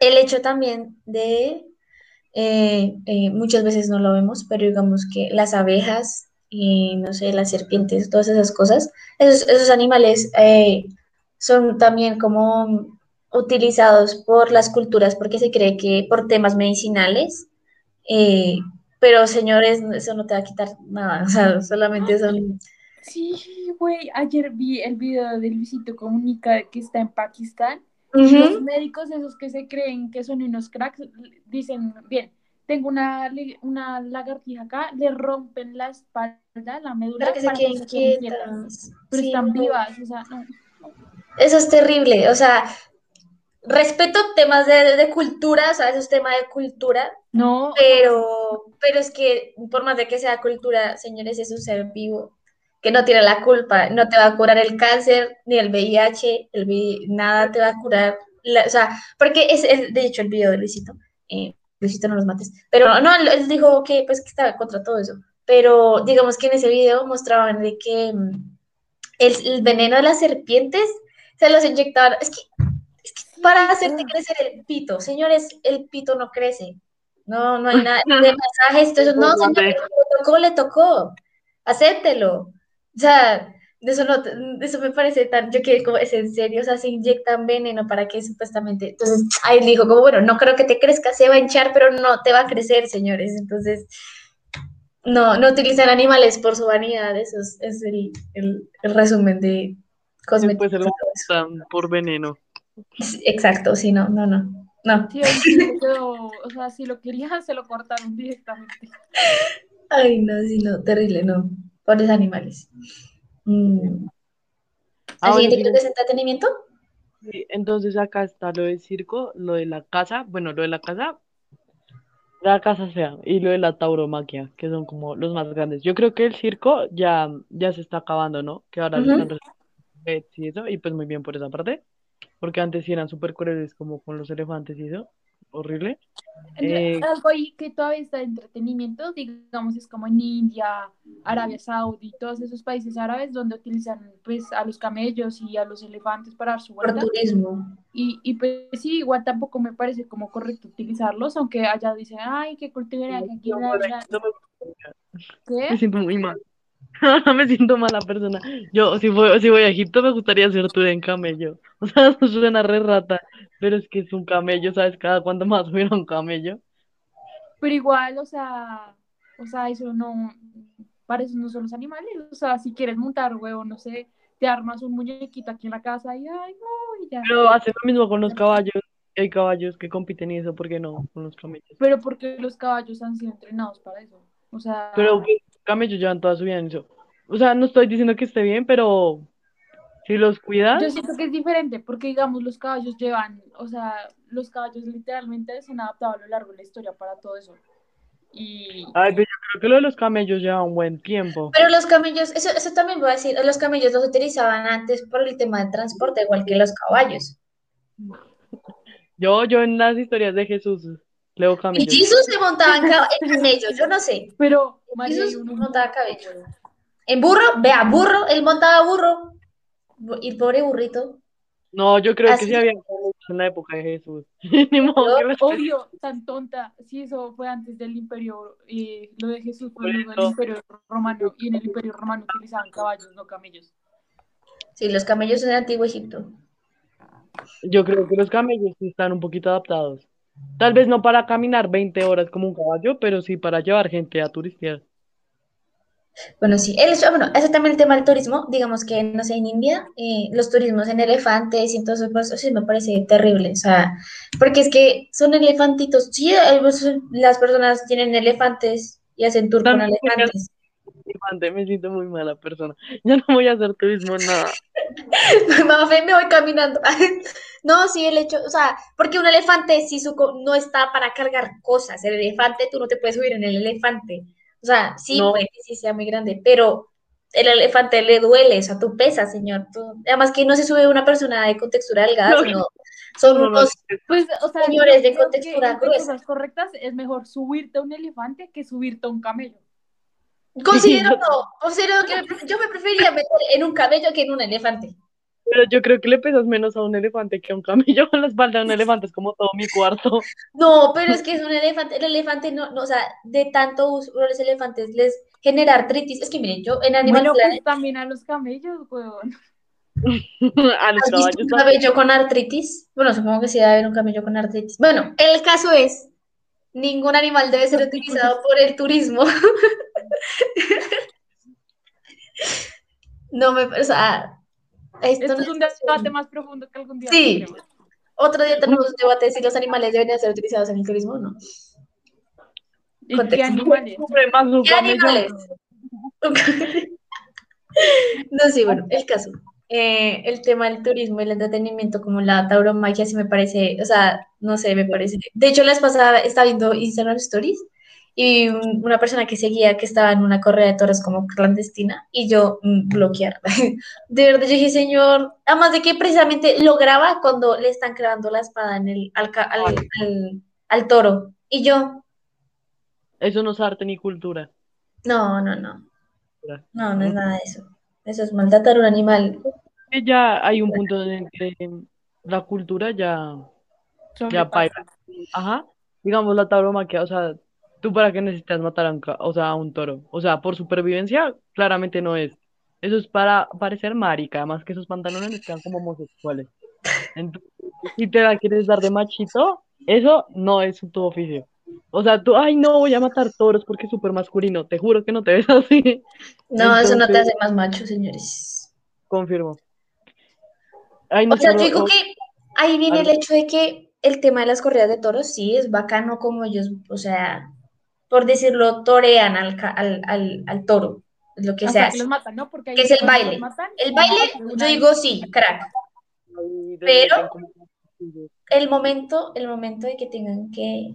el hecho también de, eh, eh, muchas veces no lo vemos, pero digamos que las abejas y, no sé, las serpientes, todas esas cosas, esos, esos animales eh, son también como utilizados por las culturas porque se cree que por temas medicinales, pero señores, eso no te va a quitar nada, <laughs> o sea, solamente son Sí, güey, ayer vi el video de Luisito Comunica que está en Pakistán. Los médicos, esos que se creen que son unos cracks, dicen, bien, tengo una, una lagartija acá, le rompen la espalda, la médula, para que se queden quietas. Pero están vivas, o sea, no. Eso es terrible, o sea, respeto temas de, de cultura, o sea, eso es tema de cultura, no, pero, pero es que por más de que sea cultura, señores, es un ser vivo que no tiene la culpa, no te va a curar el cáncer, ni el VIH, el nada te va a curar, o sea, porque es, de hecho el video de Luisito, eh, Luisito no los mates, pero no, él dijo que pues que estaba contra todo eso, pero digamos que en ese video mostraban de que mm, el, el veneno de las serpientes se los inyectaban, es que para hacerte crecer el pito. Señores, el pito no crece. No, no hay <laughs> nada de masajes. Entonces, no, señor, le tocó, le tocó. Acéptelo. O sea, de eso, no, eso me parece tan, yo que como es en serio, o sea, se inyectan veneno para que supuestamente, entonces, ahí dijo como, bueno, no creo que te crezca, se va a hinchar, pero no te va a crecer, señores, entonces, no, no utilizan animales por su vanidad, eso es, el, el, resumen de cosméticos. Pues por veneno. Exacto, sí, no, no, no. No. o sea, si lo querían, se lo cortaron directamente. <laughs> Ay, no, sí, no, terrible, no. Pobres animales. Mm. ¿Al siguiente creo que es entretenimiento? Sí, entonces acá está lo del circo, lo de la casa, bueno, lo de la casa, la casa sea, y lo de la tauromaquia, que son como los más grandes. Yo creo que el circo ya, ya se está acabando, ¿no? Que ahora están y eso, y pues muy bien por esa parte porque antes sí eran súper crueles como con los elefantes y eso, horrible. Eh, algo ahí que todavía está de entretenimiento, digamos, es como en India, Arabia Saudí, todos esos países árabes donde utilizan pues a los camellos y a los elefantes para dar su vuelta. turismo. Y, y pues sí, igual tampoco me parece como correcto utilizarlos, aunque allá dicen, ay, qué cultura, que aquí... ¿Qué? Me siento muy mal. <laughs> No me siento mala persona. Yo, si voy, si voy a Egipto, me gustaría hacer tour en camello. <laughs> O sea, eso suena re rata, pero es que es un camello, ¿sabes? Cada cuánto más hubiera un camello. Pero igual, o sea, o sea, eso no, para eso no son los animales. O sea, si quieres montar, huevo, no sé, te armas un muñequito aquí en la casa y ay, no, y ya. Pero hacen lo mismo con los caballos. Hay caballos que compiten y eso, ¿por qué no? Con los camellos. Pero porque los caballos han sido entrenados para eso. O sea. Pero camellos llevan toda su vida en eso. O sea, no estoy diciendo que esté bien, pero si los cuidas. Yo siento que es diferente, porque digamos, los caballos llevan, o sea, los caballos literalmente se han adaptado a lo largo de la historia para todo eso. Y... Ay, pero yo creo que lo de los camellos lleva un buen tiempo. Pero los camellos, eso, eso también voy a decir, los camellos los utilizaban antes por el tema de transporte, igual que los caballos. Yo, yo en las historias de Jesús Y Jesús se montaba en camellos, yo no sé. Pero Jesús montaba caballos. En burro, vea, burro, él montaba burro. Y el pobre burrito. No, yo creo que sí había en la época de Jesús. <laughs> Ni modo, obvio, tan tonta. Sí, eso fue antes del imperio. Y lo de Jesús fue en el imperio romano. Y en el imperio romano utilizaban caballos, no camellos. Sí, los camellos en el antiguo Egipto. Yo creo que los camellos están un poquito adaptados. Tal vez no para caminar 20 horas como un caballo, pero sí para llevar gente a turistear. Bueno, sí, el, bueno, ese también el tema del turismo, digamos que, no sé, en India, eh, los turismos en elefantes y eso, pues, sí me parece terrible, o sea, porque es que son elefantitos, sí, las personas tienen elefantes y hacen tour con elefantes. Me siento muy mala persona, ya no voy a hacer turismo, nada. <laughs> me voy caminando. <laughs> no, sí, el hecho, o sea, porque un elefante sí su, no está para cargar cosas, el elefante, tú no te puedes subir en el elefante. O sea, sí, puede que sí sea muy grande, pero el elefante le duele, o sea, tú pesas, señor. Además que no se sube una persona de contextura delgada, sino son unos pues, o sea, señores de contextura gruesa. correctas es mejor subirte a un elefante que subirte a un camello. Considero <laughs> no, considero que yo me preferiría meter en un camello que en un elefante. Pero yo creo que le pesas menos a un elefante que a un camello con <laughs> la espalda de un elefante, es como todo mi cuarto. No, pero es que es un elefante, el elefante no, no o sea, de tanto uso los elefantes les genera artritis. Es que miren, yo en Animal bueno, pues también a los camellos, huevón. <laughs> a los caballos. un camello con artritis? Bueno, supongo que sí debe haber un camello con artritis. Bueno, el caso es, ningún animal debe ser utilizado por el turismo. No me, o sea, esto Esto no es un debate más profundo que algún día Sí. tendremos. Otro día tenemos un debate si los animales deberían ser utilizados en el turismo o no. ¿Y qué animales? <laughs> ¿Qué animales? No, sí, bueno, el caso. Eh, el tema del turismo y el entretenimiento, como la tauromaquia, sí me parece, o sea, no sé, me parece. De hecho, la vez pasada estaba viendo Instagram Stories y un- una persona que seguía que estaba en una correa de toros como clandestina y yo mm, bloquear. <laughs> De verdad, yo dije, señor, además de que precisamente lo graba cuando le están clavando la espada en el, al, al, al- al toro. Y yo, Eso no es arte ni cultura. no, no, no. No, no es nada de eso. Eso es maltratar a un animal. Ya hay un punto en el que la cultura ya, ya. Ajá. Digamos la tauromaquia, o sea, ¿tú para qué necesitas matar a un, o sea, a un toro? O sea, por supervivencia, claramente no es. Eso es para parecer marica, además que esos pantalones les quedan como homosexuales. Entonces, si te la quieres dar de machito, eso no es tu oficio. O sea, tú, ay, no, voy a matar toros porque es súper masculino. Te juro que no te ves así. No, eso no te hace más macho, señores. Confirmo. Ay, O sea, yo digo que ahí viene el hecho de que el tema de las corridas de toros sí es bacano como ellos, o sea, por decirlo, torean al, ca- al, al, al toro, es lo que se Hasta que hace. los matan, ¿no? Porque ahí Que es el baile. matan, El baile, yo digo sí, crack. Pero- El momento, el momento de que tengan que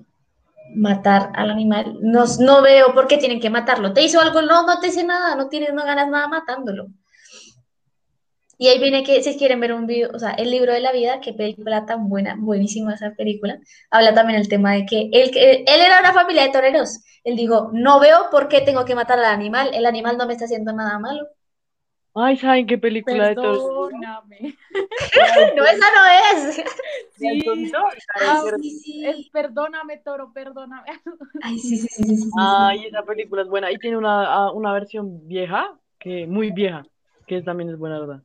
matar al animal, no, no veo por qué tienen que matarlo. ¿Te hizo algo? No, no te hice nada, no tienes, no ganas nada matándolo. Y ahí viene que si quieren ver un video, o sea, el libro de la vida, qué película tan buena, buenísima esa película, habla también el tema de que él, él era una familia de toreros. Él dijo, no veo por qué tengo que matar al animal, el animal no me está haciendo nada malo. Ay, ¿saben qué película de toros? Perdóname. <laughs> No, esa no es. <laughs> Sí, sí, sí. es perdóname, toro, perdóname. Ay, sí, sí, sí, sí, sí, sí. Ay, esa película es buena. Y tiene una, ah, una versión vieja, que muy vieja, que también es buena, ¿verdad?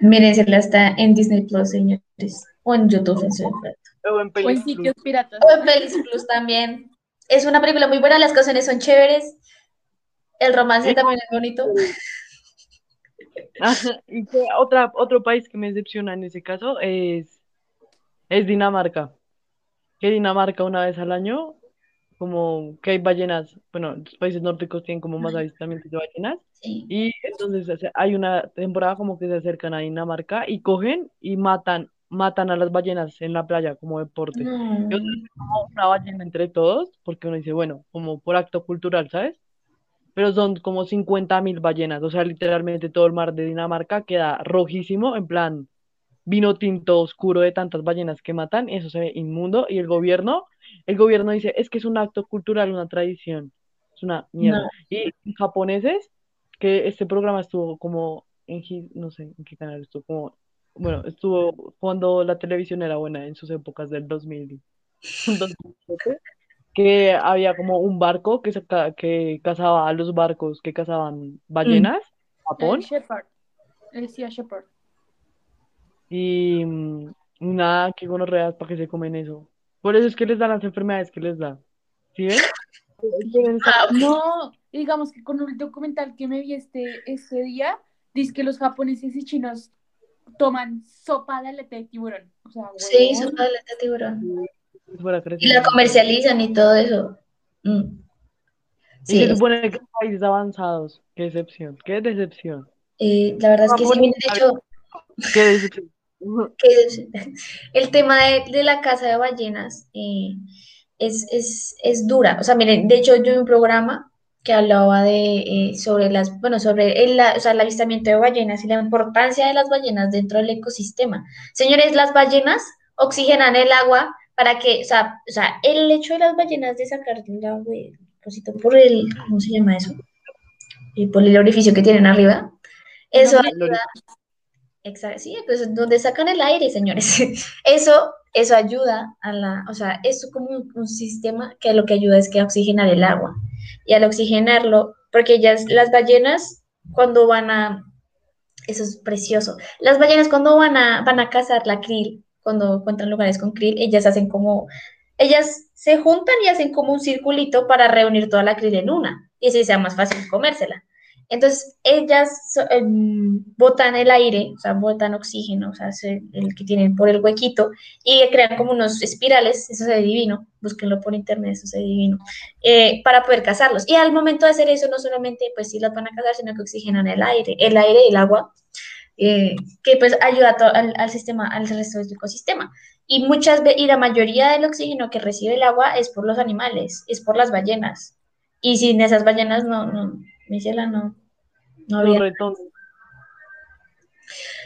Mírensela, está en Disney Plus, señores. O en YouTube, en su. O en O en película. sitios piratas. O en Pelis Plus también. Es una película muy buena, las canciones son chéveres. El romance Sí. también es bonito. Ajá, Y que otra, otro país que me decepciona en ese caso es, es Dinamarca. Que Dinamarca una vez al año, como que hay ballenas, bueno, los países nórdicos tienen como más avistamientos de ballenas. Sí. Y entonces hay una temporada como que se acercan a Dinamarca y cogen y matan, matan a las ballenas en la playa como deporte. No. Y como una ballena entre todos, porque uno dice, bueno, como por acto cultural, ¿sabes? Pero son como 50 mil ballenas, o sea, literalmente todo el mar de Dinamarca queda rojísimo, en plan vino tinto oscuro de tantas ballenas que matan, y eso se ve inmundo, y el gobierno, el gobierno dice, es que es un acto cultural, una tradición, es una mierda. No. Y japoneses, que este programa estuvo como en, no sé en qué canal estuvo, como, bueno, estuvo cuando la televisión era buena en sus épocas del 2000, 2007, <laughs> que había como un barco que, se que cazaba a los barcos que cazaban ballenas, El Japón, Shepard. El Sea Shepard. y mm, nada, qué gonorreas para que se comen eso. Por eso es que les dan las enfermedades que les da. ¿Sí ven? <laughs> Ah, No, digamos que con un documental que me vi este, este día, dice que los japoneses y chinos toman sopa de aleta de tiburón. O sea, Sí, sopa de aleta de tiburón. Y la comercializan y todo eso. Mm. Y Sí, se es- supone que en países avanzados. Qué decepción, qué decepción, eh, la verdad es que sí, de hecho, <laughs> qué decepción. Que <laughs> el tema de, de la caza de ballenas eh, es, es, es dura. O sea, miren, de hecho yo vi un programa que hablaba de eh, sobre las, bueno, sobre el, la- o sea, el avistamiento de ballenas y la importancia de las ballenas dentro del ecosistema. Señores, las ballenas oxigenan el agua para que, o sea, o sea, el hecho de las ballenas de sacar el agua, cosito por el, ¿cómo se llama eso? Y por el orificio que tienen arriba. Eso ayuda Exacto, sí, pues donde sacan el aire, señores. <laughs> Eso, eso ayuda a la, o sea, es como un, sistema que lo que ayuda es que a oxigenar el agua. Y al oxigenarlo, porque ellas, las ballenas, cuando van a, eso es precioso, las ballenas cuando van a, van a cazar la krill, cuando encuentran lugares con krill, ellas hacen como, ellas se juntan y hacen como un circulito para reunir toda la krill en una, y así sea más fácil comérsela. Entonces, ellas so- em, botan el aire, o sea, botan oxígeno, o sea, es el, que tienen por el huequito, y crean como unos espirales, eso se divino, búsquenlo por internet, eso se divino, eh, para poder cazarlos. Y al momento de hacer eso, no solamente, pues sí las van a cazar, sino que oxigenan el aire, el aire y el agua, eh, que pues ayuda al, sistema, al resto del ecosistema. Y muchas y la mayoría del oxígeno que recibe el agua es por los animales, es por las ballenas. Y sin esas ballenas no, no, mi ciela, no,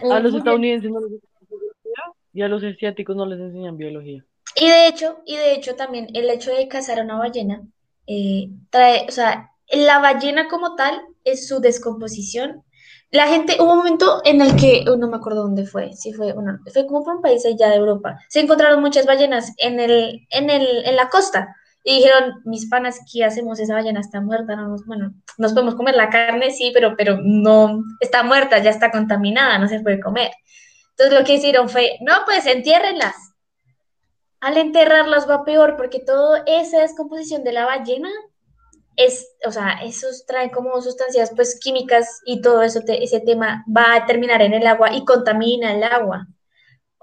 Los A los estadounidenses no les enseñan biología y a los asiáticos no les enseñan biología. Y de hecho, y de hecho también el hecho de cazar a una ballena eh, trae, o sea, la ballena como tal es su descomposición. La gente, hubo un momento en el que, oh, no me acuerdo dónde fue, si fue, bueno, fue como por un país allá de Europa. Se encontraron muchas ballenas en el, en el, en la costa. Y dijeron, mis panas, ¿qué hacemos? Esa ballena está muerta, no nos, bueno, nos podemos comer la carne, sí, pero, pero no, está muerta, ya está contaminada, no se puede comer. Entonces lo que hicieron fue, no, pues entiérrenlas. Al enterrarlas va peor porque toda esa descomposición de la ballena es, o sea, esos traen como sustancias pues químicas y todo eso, te- ese tema va a terminar en el agua y contamina el agua.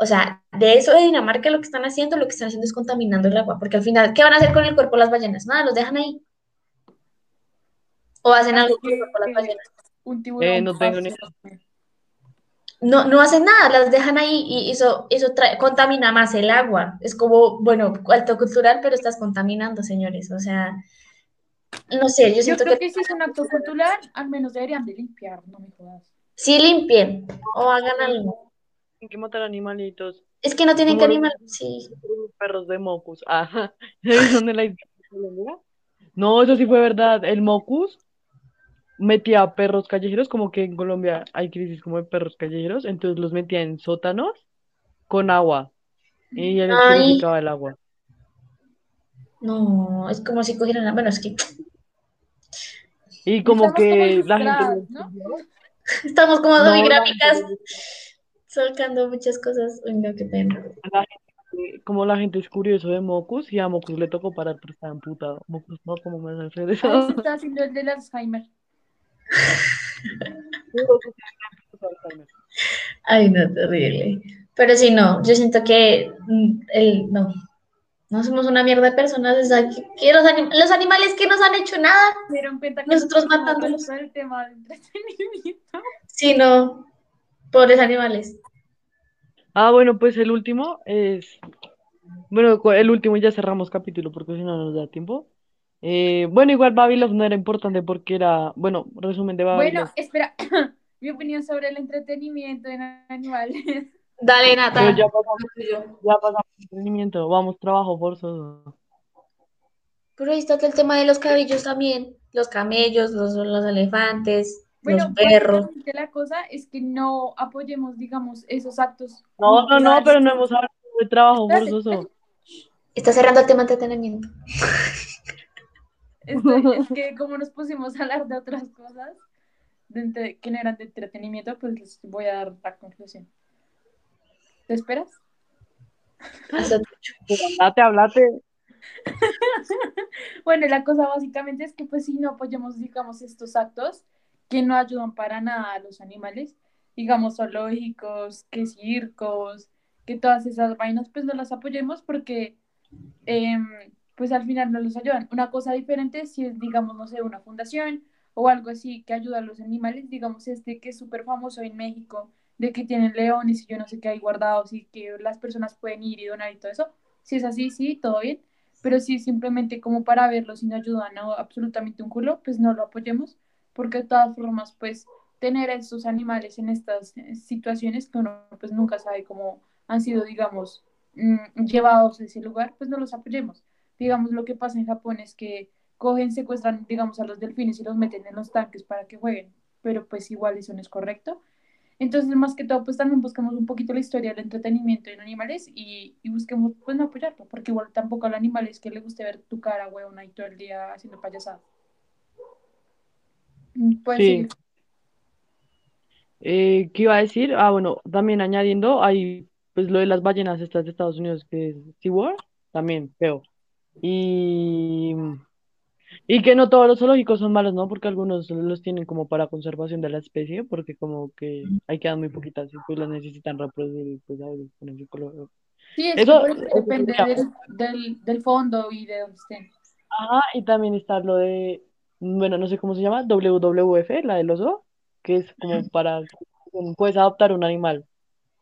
O sea, de eso de Dinamarca lo que están haciendo, lo que están haciendo es contaminando el agua, porque al final, ¿qué van a hacer con el cuerpo las ballenas? Nada, los dejan ahí. O hacen algo con el cuerpo las ballenas. Un tiburón. Eh, no tengo ni. No, no hacen nada, las dejan ahí y eso, eso trae- contamina más el agua. Es como, bueno, alto cultural, pero estás contaminando, señores. O sea, no sé, yo Yo siento creo que que si es un acto <laughs> cultural, al menos deberían de limpiar, no me jodas. sí limpien o hagan algo. Tienen que matar animalitos. Es que no tienen que animar, sí. perros de Mocus. <laughs> Ajá. ¿Son de la? No, eso sí fue verdad. El Mocus metía perros callejeros, como que en Colombia hay crisis como de perros callejeros, entonces los metía en sótanos con agua y ya les Ay. purificaba el agua. No, es como si cogieran, bueno, es que Y como Estamos que como la gente <laughs> estamos como No, muy la gráficas, sacando muchas cosas. Uy, no, qué pena. como la gente es curioso de Mocus y a Mocus le tocó parar pero estaba emputado. Mocus, no, ¿cómo me vas a hacer eso? Ah, ese está haciendo el del Alzheimer. <laughs> Ay, no, terrible. Pero sí, no, yo siento que mm, el, no, no somos una mierda de personas. o sea, que, que los, anim- los animales que nos han hecho nada, Nosotros matándolos. el tema del entretenimiento. sí, no, pobres animales. Ah, bueno, pues el último es. Bueno, el último ya cerramos capítulo porque si no no nos da tiempo. Eh, bueno, igual Babylon no era importante porque era. Bueno, resumen de Babylon. Bueno, espera, <coughs> mi opinión sobre el entretenimiento en animales. Dale, Nata. Pero ya pasamos, lo tuyo. ya pasamos el entretenimiento. Vamos, trabajo forzoso. Pero ahí está el tema de los cabellos también, los camellos, los, los elefantes, Bueno, los perros. la cosa es que no apoyemos, digamos, esos actos. No, no, no, pero no hemos hablado de trabajo forzoso. Está cerrando el tema de entretenimiento. Es que como nos pusimos a hablar de otras cosas de entre- que no eran de entretenimiento, pues les voy a dar la conclusión. ¿Te esperas? Hablate, hablate. <laughs> Bueno, la cosa básicamente es que pues si no apoyamos, digamos, estos actos que no ayudan para nada a los animales, digamos, zoológicos, que circos, que todas esas vainas, pues no las apoyemos porque em, pues al final no los ayudan. Una cosa diferente si es, digamos, no sé, una fundación o algo así que ayuda a los animales, digamos, este que es súper famoso en México, de que tienen leones y yo no sé qué hay guardados y que las personas pueden ir y donar y todo eso. Si es así, sí, todo bien pero si simplemente como para verlo si no ayudan a absolutamente un culo, pues no lo apoyemos, porque de todas formas, pues tener estos animales en estas eh, situaciones que uno pues nunca sabe cómo han sido, digamos, mm, llevados a ese lugar, pues no los apoyemos. Digamos, lo que pasa en Japón es que cogen, secuestran, digamos, a los delfines y los meten en los tanques para que jueguen, pero pues igual eso no es correcto. Entonces, más que todo, pues también buscamos un poquito la historia del entretenimiento en animales y, y busquemos, pues, no apoyarlo, porque igual tampoco al animal es que le guste ver tu cara, huevón, ahí todo el día haciendo payasadas. Mm, Puedes Sí. Eh, ¿qué iba a decir? Ah, bueno, también añadiendo, hay pues lo de las ballenas estas de Estados Unidos que es SeaWorld, también feo. Y Y que no todos los zoológicos son malos, ¿no? Porque algunos los tienen como para conservación de la especie, porque como que hay quedan muy poquitas y pues las necesitan reproducir pues a veces. Sí, es Eso, depende del, del, del fondo y de dónde estén. Ajá, y también está lo de, bueno, no sé cómo se llama, WWF, la del oso, que es como para, puedes adoptar un animal.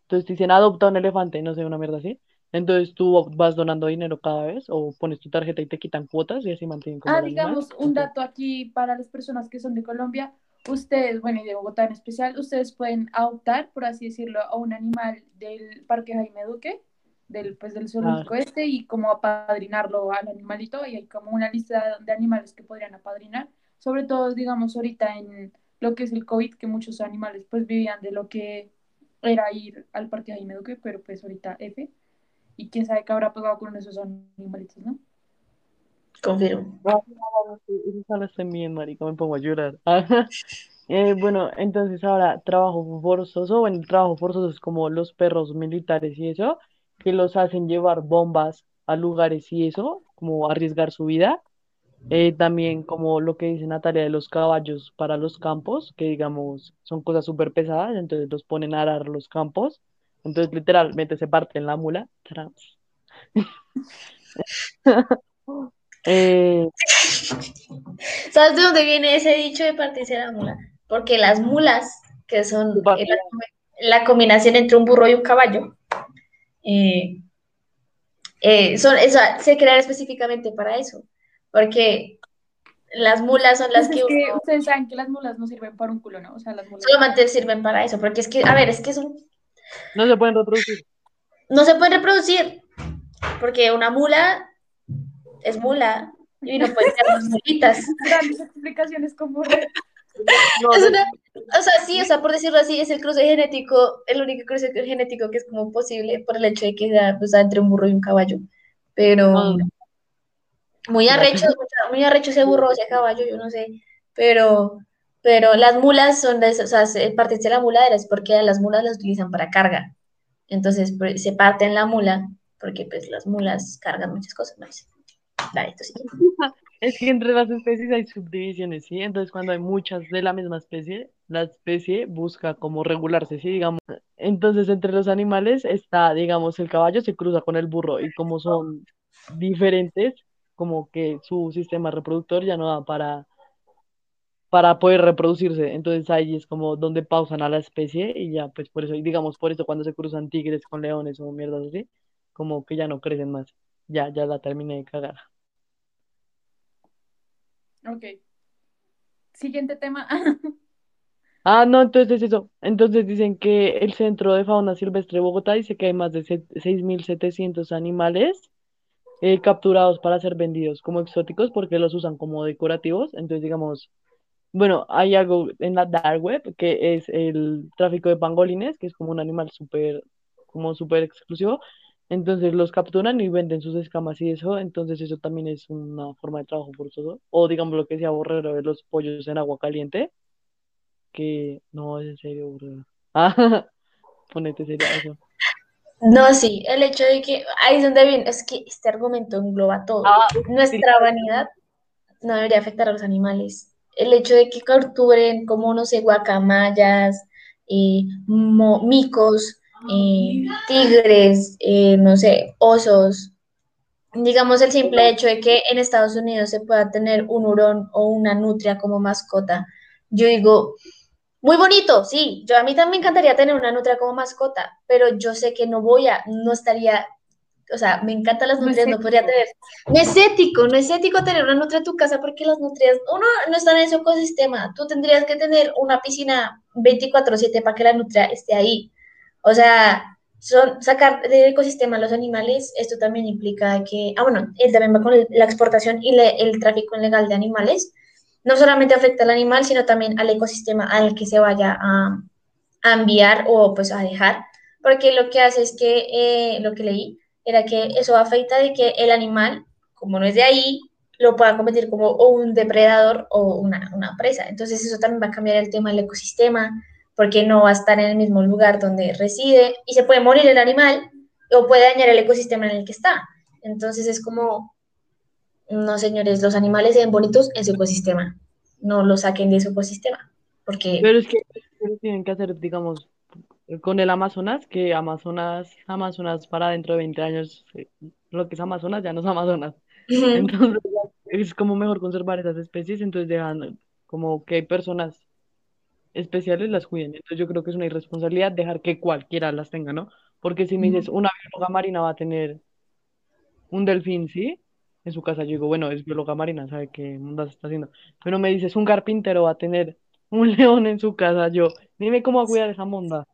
Entonces te dicen, adopta un elefante, no sé, una mierda así. Entonces tú vas donando dinero cada vez o pones tu tarjeta y te quitan cuotas y así mantienen como Ah, el animal. digamos, un dato aquí para las personas que son de Colombia. Ustedes, bueno, y de Bogotá en especial, ustedes pueden adoptar, por así decirlo, a un animal del Parque Jaime Duque, del, pues, del zoológico este, y como apadrinarlo al animalito, y hay como una lista de animales que podrían apadrinar, sobre todo, digamos, ahorita en lo que es el COVID, que muchos animales pues vivían de lo que era ir al Parque Jaime Duque, pero pues ahorita F, y quién sabe qué habrá pegado con esos animalitos, ¿no? Confirmo. no, no, no, bien, marica, me pongo a llorar. Ajá. <laughs> Eh, bueno, entonces ahora trabajo forzoso, bueno, el trabajo forzoso es como los perros militares y eso, que los hacen llevar bombas a lugares y eso, como arriesgar su vida. Eh, también como lo que dice Natalia de los caballos para los campos, que digamos son cosas súper pesadas, entonces los ponen a arar los campos, entonces literalmente se parten la mula. Trans. <laughs> Eh, <laughs> ¿Sabes de dónde viene ese dicho de partirse la mula? Porque las mulas, que son la combinación entre un burro y un caballo, eh, eh, son, eso, se crearon específicamente para eso. Porque las mulas son las Pues que es que uno- ustedes saben que las mulas no sirven para un culo, ¿no? O sea, las mulas. solamente sirven para eso. Porque es que, a ver, es que son, no se pueden reproducir. no se pueden reproducir. Porque una mula es mula y no puede tener más mulitas. Grandes explicaciones como No, Es una- o sea, sí, o sea, por decirlo así, es el cruce genético, el único cruce genético que es como posible por el hecho de que sea pues, entre un burro y un caballo. Pero no, muy arrecho, muy arrecho ese burro ese caballo, yo no sé. Pero, pero las mulas son de esas, o sea, se- partirse la muladera es porque las mulas las utilizan para carga. Entonces pues, se parten la mula porque pues las mulas cargan muchas cosas. No sé. Dale, tú sí. <laughs> Es que entre las especies hay subdivisiones, ¿sí? Entonces, cuando hay muchas de la misma especie, la especie busca como regularse, ¿sí? Digamos. Entonces, entre los animales está, digamos, el caballo se cruza con el burro y como son diferentes, como que su sistema reproductor ya no da para, para poder reproducirse. Entonces, ahí es como donde pausan a la especie y ya, pues por eso, y digamos, por eso cuando se cruzan tigres con leones o mierdas así, como que ya no crecen más. Ya, ya la terminé de cagar. Ok. Siguiente tema. <laughs> Ah, no, entonces eso. Entonces dicen que el Centro de Fauna Silvestre de Bogotá dice que hay más de se- 6.700 animales eh, capturados para ser vendidos como exóticos porque los usan como decorativos. Entonces, digamos, bueno, hay algo en la dark web que es el tráfico de pangolines, que es como un animal súper, como súper exclusivo. Entonces los capturan y venden sus escamas y eso. Entonces eso también es una forma de trabajo forzoso. O digamos lo que decía Borrero de los pollos en agua caliente que no es en serio. Ah, <laughs> ponete serio eso. No, sí, el hecho de que ahí es donde viene, es que este argumento engloba todo. Ah, Nuestra vanidad no debería afectar a los animales. El hecho de que capturen como, no sé, guacamayas, eh, micos, eh, tigres, eh, no sé, osos. Digamos el simple hecho de que en Estados Unidos se pueda tener un hurón o una nutria como mascota. Yo digo, muy bonito, sí. Yo a mí también me encantaría tener una nutria como mascota, pero yo sé que no voy a, no estaría, o sea, me encantan las nutrias, no podría tener. No es ético, no es ético tener una nutria en tu casa porque las nutrias, uno no está en ese ecosistema. Tú tendrías que tener una piscina 24/7 para que la nutria esté ahí. O sea, son, sacar del ecosistema a los animales, esto también implica que, ah, bueno, él también va con la exportación y le- el tráfico ilegal de animales. No solamente afecta al animal, sino también al ecosistema al que se vaya a, a enviar o pues a dejar, porque lo que hace es que, eh, lo que leí, era que eso afecta de que el animal, como no es de ahí, lo pueda convertir como un depredador o una, una presa. Entonces eso también va a cambiar el tema del ecosistema, porque no va a estar en el mismo lugar donde reside y se puede morir el animal o puede dañar el ecosistema en el que está. Entonces es como no señores, los animales se ven bonitos en su ecosistema, no los saquen de su ecosistema, porque... Pero es que tienen que hacer, digamos, con el Amazonas, que Amazonas, Amazonas para dentro de 20 años, eh, lo que es Amazonas ya no es Amazonas. Entonces es como mejor conservar esas especies, entonces dejan como que personas especiales las cuiden. Entonces yo creo que es una irresponsabilidad dejar que cualquiera las tenga, ¿no? Porque si me dices, una bióloga marina va a tener un delfín, ¿sí? En su casa, yo digo, bueno, es bióloga marina, sabe qué mundo está haciendo. Pero me dices, un carpintero va a tener un <laughs> león en su casa, yo, dime cómo va a cuidar esa monda.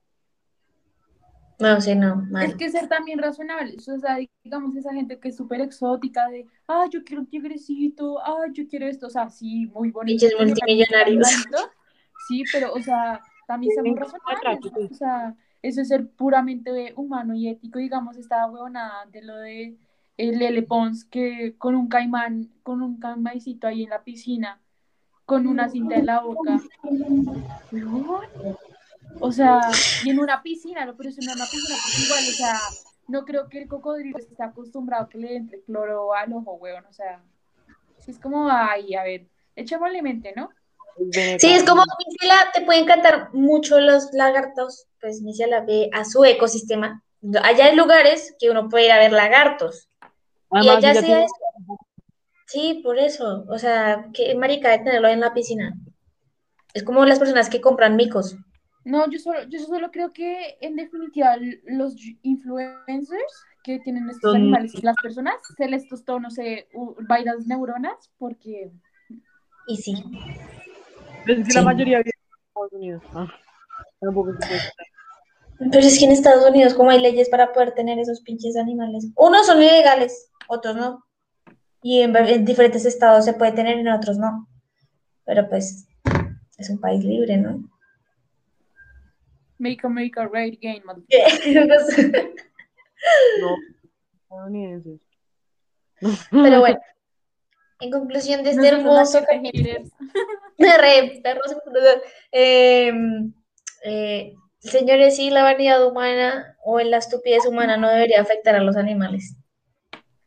No, sí, no, Es que ser también razonable, o sea, digamos, esa gente que es súper exótica, de, ah, yo quiero un tigrecito, ah, yo quiero esto, o sea, sí, muy bonito. Pinches multimillonarios. Sí, pero, o sea, también somos razonables, o sea, eso es ser puramente humano y ético, digamos, esta huevonada de lo de el Lele Pons, que con un caimán, con un caimancito ahí en la piscina, con una cinta en la boca. O sea, y en una piscina, no, pero eso no es una piscina, pues igual, o sea, no creo que el cocodrilo esté acostumbrado a que le entre cloro al ojo, weón, o sea, si es como, ay, a ver, echémosle mente, ¿no? Sí, es como, Misiela, te pueden encantar mucho los lagartos, pues Misiela ve a su ecosistema. Allá hay lugares que uno puede ir a ver lagartos. y allá sí es... Sí, por eso, o sea, qué marica de tenerlo en la piscina. Es como las personas que compran micos. No, yo solo, yo solo creo que en definitiva los influencers que tienen estos animales, las personas, se les tostó, no sé, varias neuronas, porque... Y sí. Es que la mayoría vive en Estados Unidos. Ah, Pero es que en Estados Unidos, como hay leyes para poder tener esos pinches animales? Unos son ilegales, otros no. Y en, en diferentes estados se puede tener, en otros no. Pero pues es un país libre, ¿no? Make America Great Again, <laughs> no, Pero bueno, en conclusión de este hermoso <laughs> em, eh, señores, sí, la vanidad humana o la estupidez humana no debería afectar a los animales.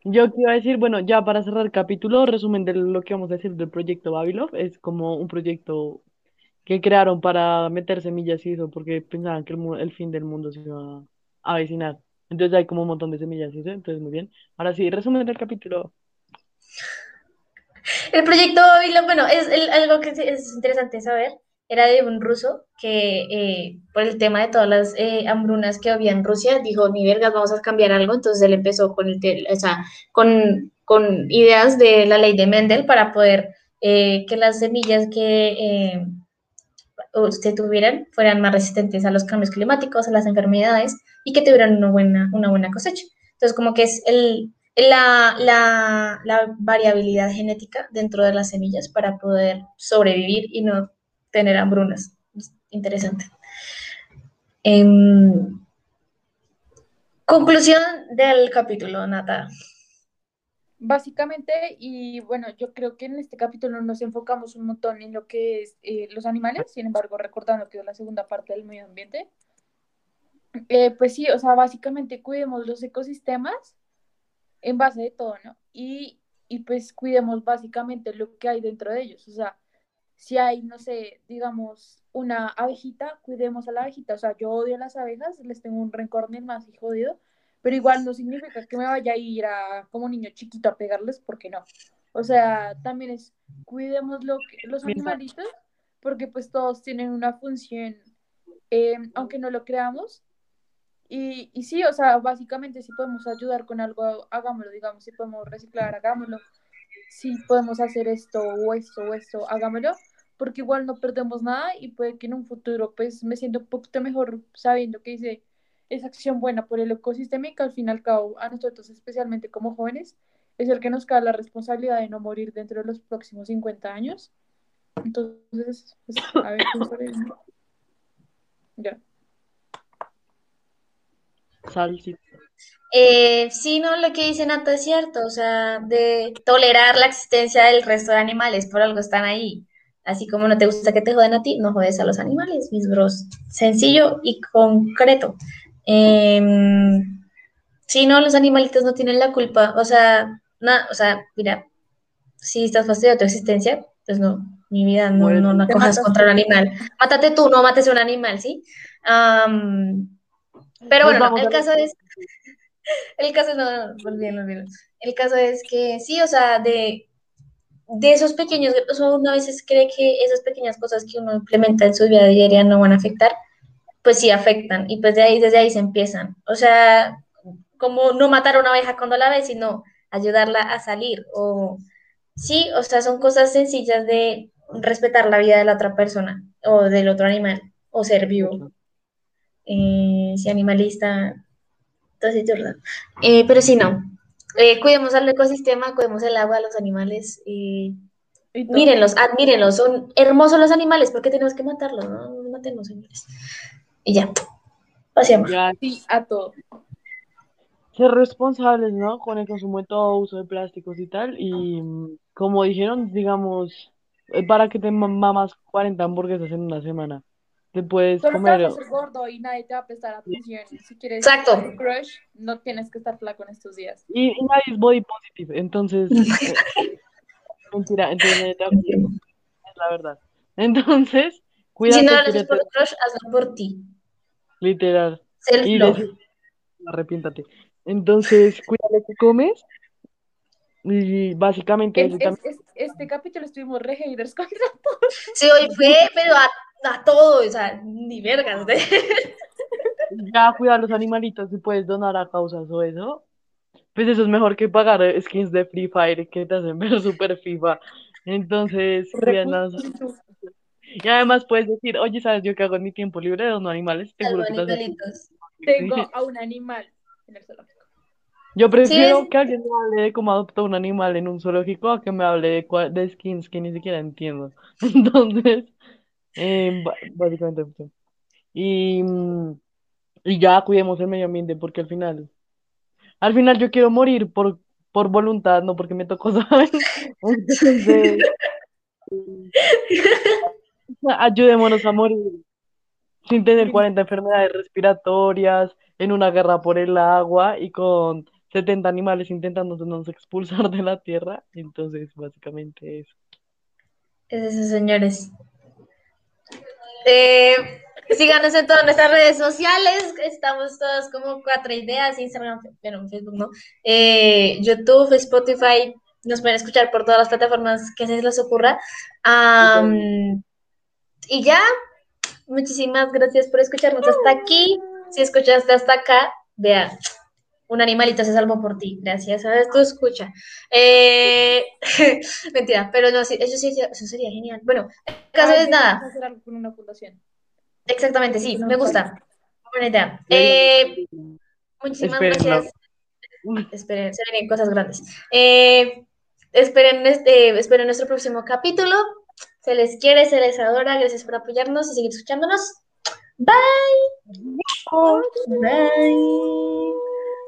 Yo quiero decir, bueno, ya para cerrar el capítulo, resumen de lo que vamos a decir del proyecto Babylon, es como un proyecto que crearon para meter semillas y eso, porque pensaban que el, fin del mundo se iba a avecinar. Entonces hay como un montón de semillas y eso, entonces muy bien. Ahora sí, resumen del capítulo. El proyecto Babylon, bueno, es algo que es interesante saber, era de un ruso que eh, por el tema de todas las eh, hambrunas que había en Rusia, dijo, ni vergas, vamos a cambiar algo, entonces él empezó con, el o sea, con, con, ideas de la ley de Mendel para poder eh, que las semillas que usted tuvieran fueran más resistentes a los cambios climáticos, a las enfermedades y que tuvieran una buena, una buena cosecha. Entonces, como que es el, la, la, variabilidad genética dentro de las semillas para poder sobrevivir y no tener hambrunas. interesante. Em, conclusión del capítulo, Nata. Básicamente, y bueno, yo creo que en este capítulo nos enfocamos un montón en lo que es eh, los animales, sin embargo, recordando que es la segunda parte del medio ambiente. Eh, pues sí, o sea, básicamente cuidemos los ecosistemas en base de todo, ¿no? Y, y pues cuidemos básicamente lo que hay dentro de ellos, o sea, si hay, no sé, digamos, una abejita, cuidemos a la abejita, o sea, yo odio a las abejas, les tengo un rencor ni más y jodido, pero igual no significa que me vaya a ir a como niño chiquito a pegarles, porque no. O sea, también es cuidemos lo los animalitos, porque pues todos tienen una función, eh, aunque no lo creamos. Y, y sí, o sea, básicamente si podemos ayudar con algo, hagámoslo, digamos, si podemos reciclar, hagámoslo. Si podemos hacer esto o esto o esto, hagámoslo, porque igual no perdemos nada y puede que en un futuro pues me siento un poquito mejor sabiendo que hice esa acción buena por el ecosistema y que al fin y al cabo a nosotros, especialmente como jóvenes, es el que nos cae la responsabilidad de no morir dentro de los próximos 50 años. Entonces, a ver, Ya. Eh, sí, no, lo que dice Nata es cierto, o sea, de tolerar la existencia del resto de animales, por algo están ahí. Así como no te gusta que te joden a ti, no jodes a los animales, mis bros. Sencillo y concreto. Eh, sí, no, los animalitos no tienen la culpa. O sea, o sea, mira, si estás fastidiado de tu existencia, pues no, mi vida, no, Bueno, no te cojas contra un animal. Mátate tú, no mates a un animal, ¿sí? Pero Nos bueno, no, el caso es, el caso no, olvídenlo, olvídenlo. El caso es que sí, o sea, de, de esos pequeños, o sea, uno a veces cree que esas pequeñas cosas que uno implementa en su vida diaria no van a afectar, pues sí afectan, y pues de ahí, desde ahí se empiezan. O sea, como no matar a una abeja cuando la ves, sino ayudarla a salir, o sí, o sea, son cosas sencillas de respetar la vida de la otra persona, o del otro animal, o ser vivo eh, si animalista, entonces yo no. Eh, pero sí, no. Eh, cuidemos al ecosistema, cuidemos el agua, los animales. Y todo. mírenlos, admírenlos, son hermosos los animales, ¿por qué tenemos que matarlos? No, no matemos señores. Y ya, paseamos. Ya, Sí, a todo. ser responsables, ¿no? Con el consumo de todo uso de plásticos y tal. Y como dijeron, digamos, eh, para que te ma- mamas 40 hamburguesas en una semana, te puedes Solo te vas a comer. hacer gordo y nadie te va a prestar atención. Si quieres Exacto. tu crush, no tienes que estar flaco en estos días. Y, y nadie es body positive, entonces. <laughs> eh, mentira, entonces nadie te va a querer, es la verdad. Entonces, Si cuídate, no lo haces por crush, hazlo por ti. literal. Y decir, arrepiéntate. Entonces, cuida lo que comes. Y básicamente Es- es- también. es- este capítulo estuvimos re haters <laughs> contra Sí, hoy fue, pero a, a todo, o sea, ni vergas. ¿eh? Ya cuida a los animalitos si puedes donar a causas o eso. Pues eso es mejor que pagar skins de Free Fire que te hacen ver super FIFA. Entonces, Y además puedes decir, oye, ¿sabes yo qué hago en mi tiempo libre? Dono animales. Te juro que. Tengo a un animal en el zoológico. Yo prefiero es- que alguien me hable de cómo adoptar un animal en un zoológico a que me hable de, cua- de skins que ni siquiera entiendo. <laughs> Entonces, eh, básicamente eso. Y, mm, y ya cuidemos el medio ambiente porque al final, al final yo quiero morir por, por voluntad, no porque me tocó, <laughs> ¿saben? Entonces, <laughs> ayudémonos a morir sin tener 40 enfermedades respiratorias, en una guerra por el agua y con 70 animales intentándonos expulsar de la tierra. Entonces, básicamente eso. Es eso, señores. Eh, síganos en todas nuestras redes sociales. Estamos todos como cuatro ideas, Instagram, bueno, Facebook no. Eh, YouTube, Spotify. Nos pueden escuchar por todas las plataformas que se les ocurra. Y ya, muchísimas gracias por escucharnos hasta aquí. Si escuchaste hasta acá, vea, un animalito se salvó por ti. Gracias a tu escucha. Eh, <laughs> mentira, pero no, eso, sí, eso sería genial. Bueno, el caso Ay, es nada. hacer algo con una fundación. Exactamente, sí, No, me gusta. Buena idea. Eh, muchísimas gracias. Esperen, se vienen cosas grandes. Eh, esperen, este, esperen nuestro próximo capítulo. Se les quiere, se les adora. Gracias por apoyarnos y seguir escuchándonos. Bye. Bye.